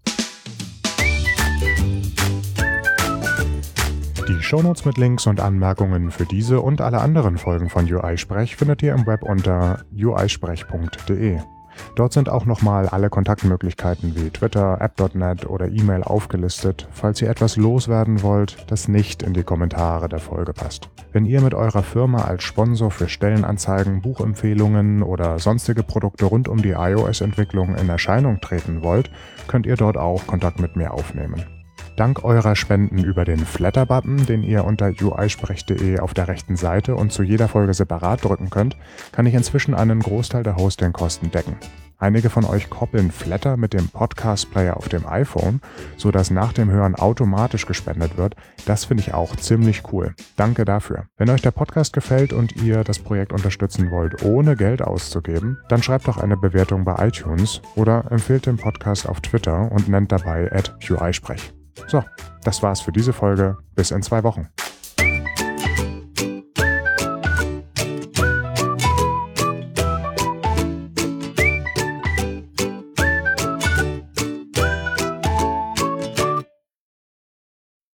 Die Shownotes mit Links und Anmerkungen für diese und alle anderen Folgen von UI Sprech findet ihr im Web unter uisprech.de. Dort sind auch nochmal alle Kontaktmöglichkeiten wie Twitter, App.net oder E-Mail aufgelistet, falls ihr etwas loswerden wollt, das nicht in die Kommentare der Folge passt. Wenn ihr mit eurer Firma als Sponsor für Stellenanzeigen, Buchempfehlungen oder sonstige Produkte rund um die iOS-Entwicklung in Erscheinung treten wollt, könnt ihr dort auch Kontakt mit mir aufnehmen. Dank eurer Spenden über den Flatter-Button, den ihr unter uisprech.de auf der rechten Seite und zu jeder Folge separat drücken könnt, kann ich inzwischen einen Großteil der Hostingkosten decken. Einige von euch koppeln Flatter mit dem Podcast-Player auf dem iPhone, sodass nach dem Hören automatisch gespendet wird. Das finde ich auch ziemlich cool. Danke dafür. Wenn euch der Podcast gefällt und ihr das Projekt unterstützen wollt, ohne Geld auszugeben, dann schreibt doch eine Bewertung bei iTunes oder empfehlt den Podcast auf Twitter und nennt dabei at UIsprech. So, das war's für diese Folge. Bis in zwei Wochen.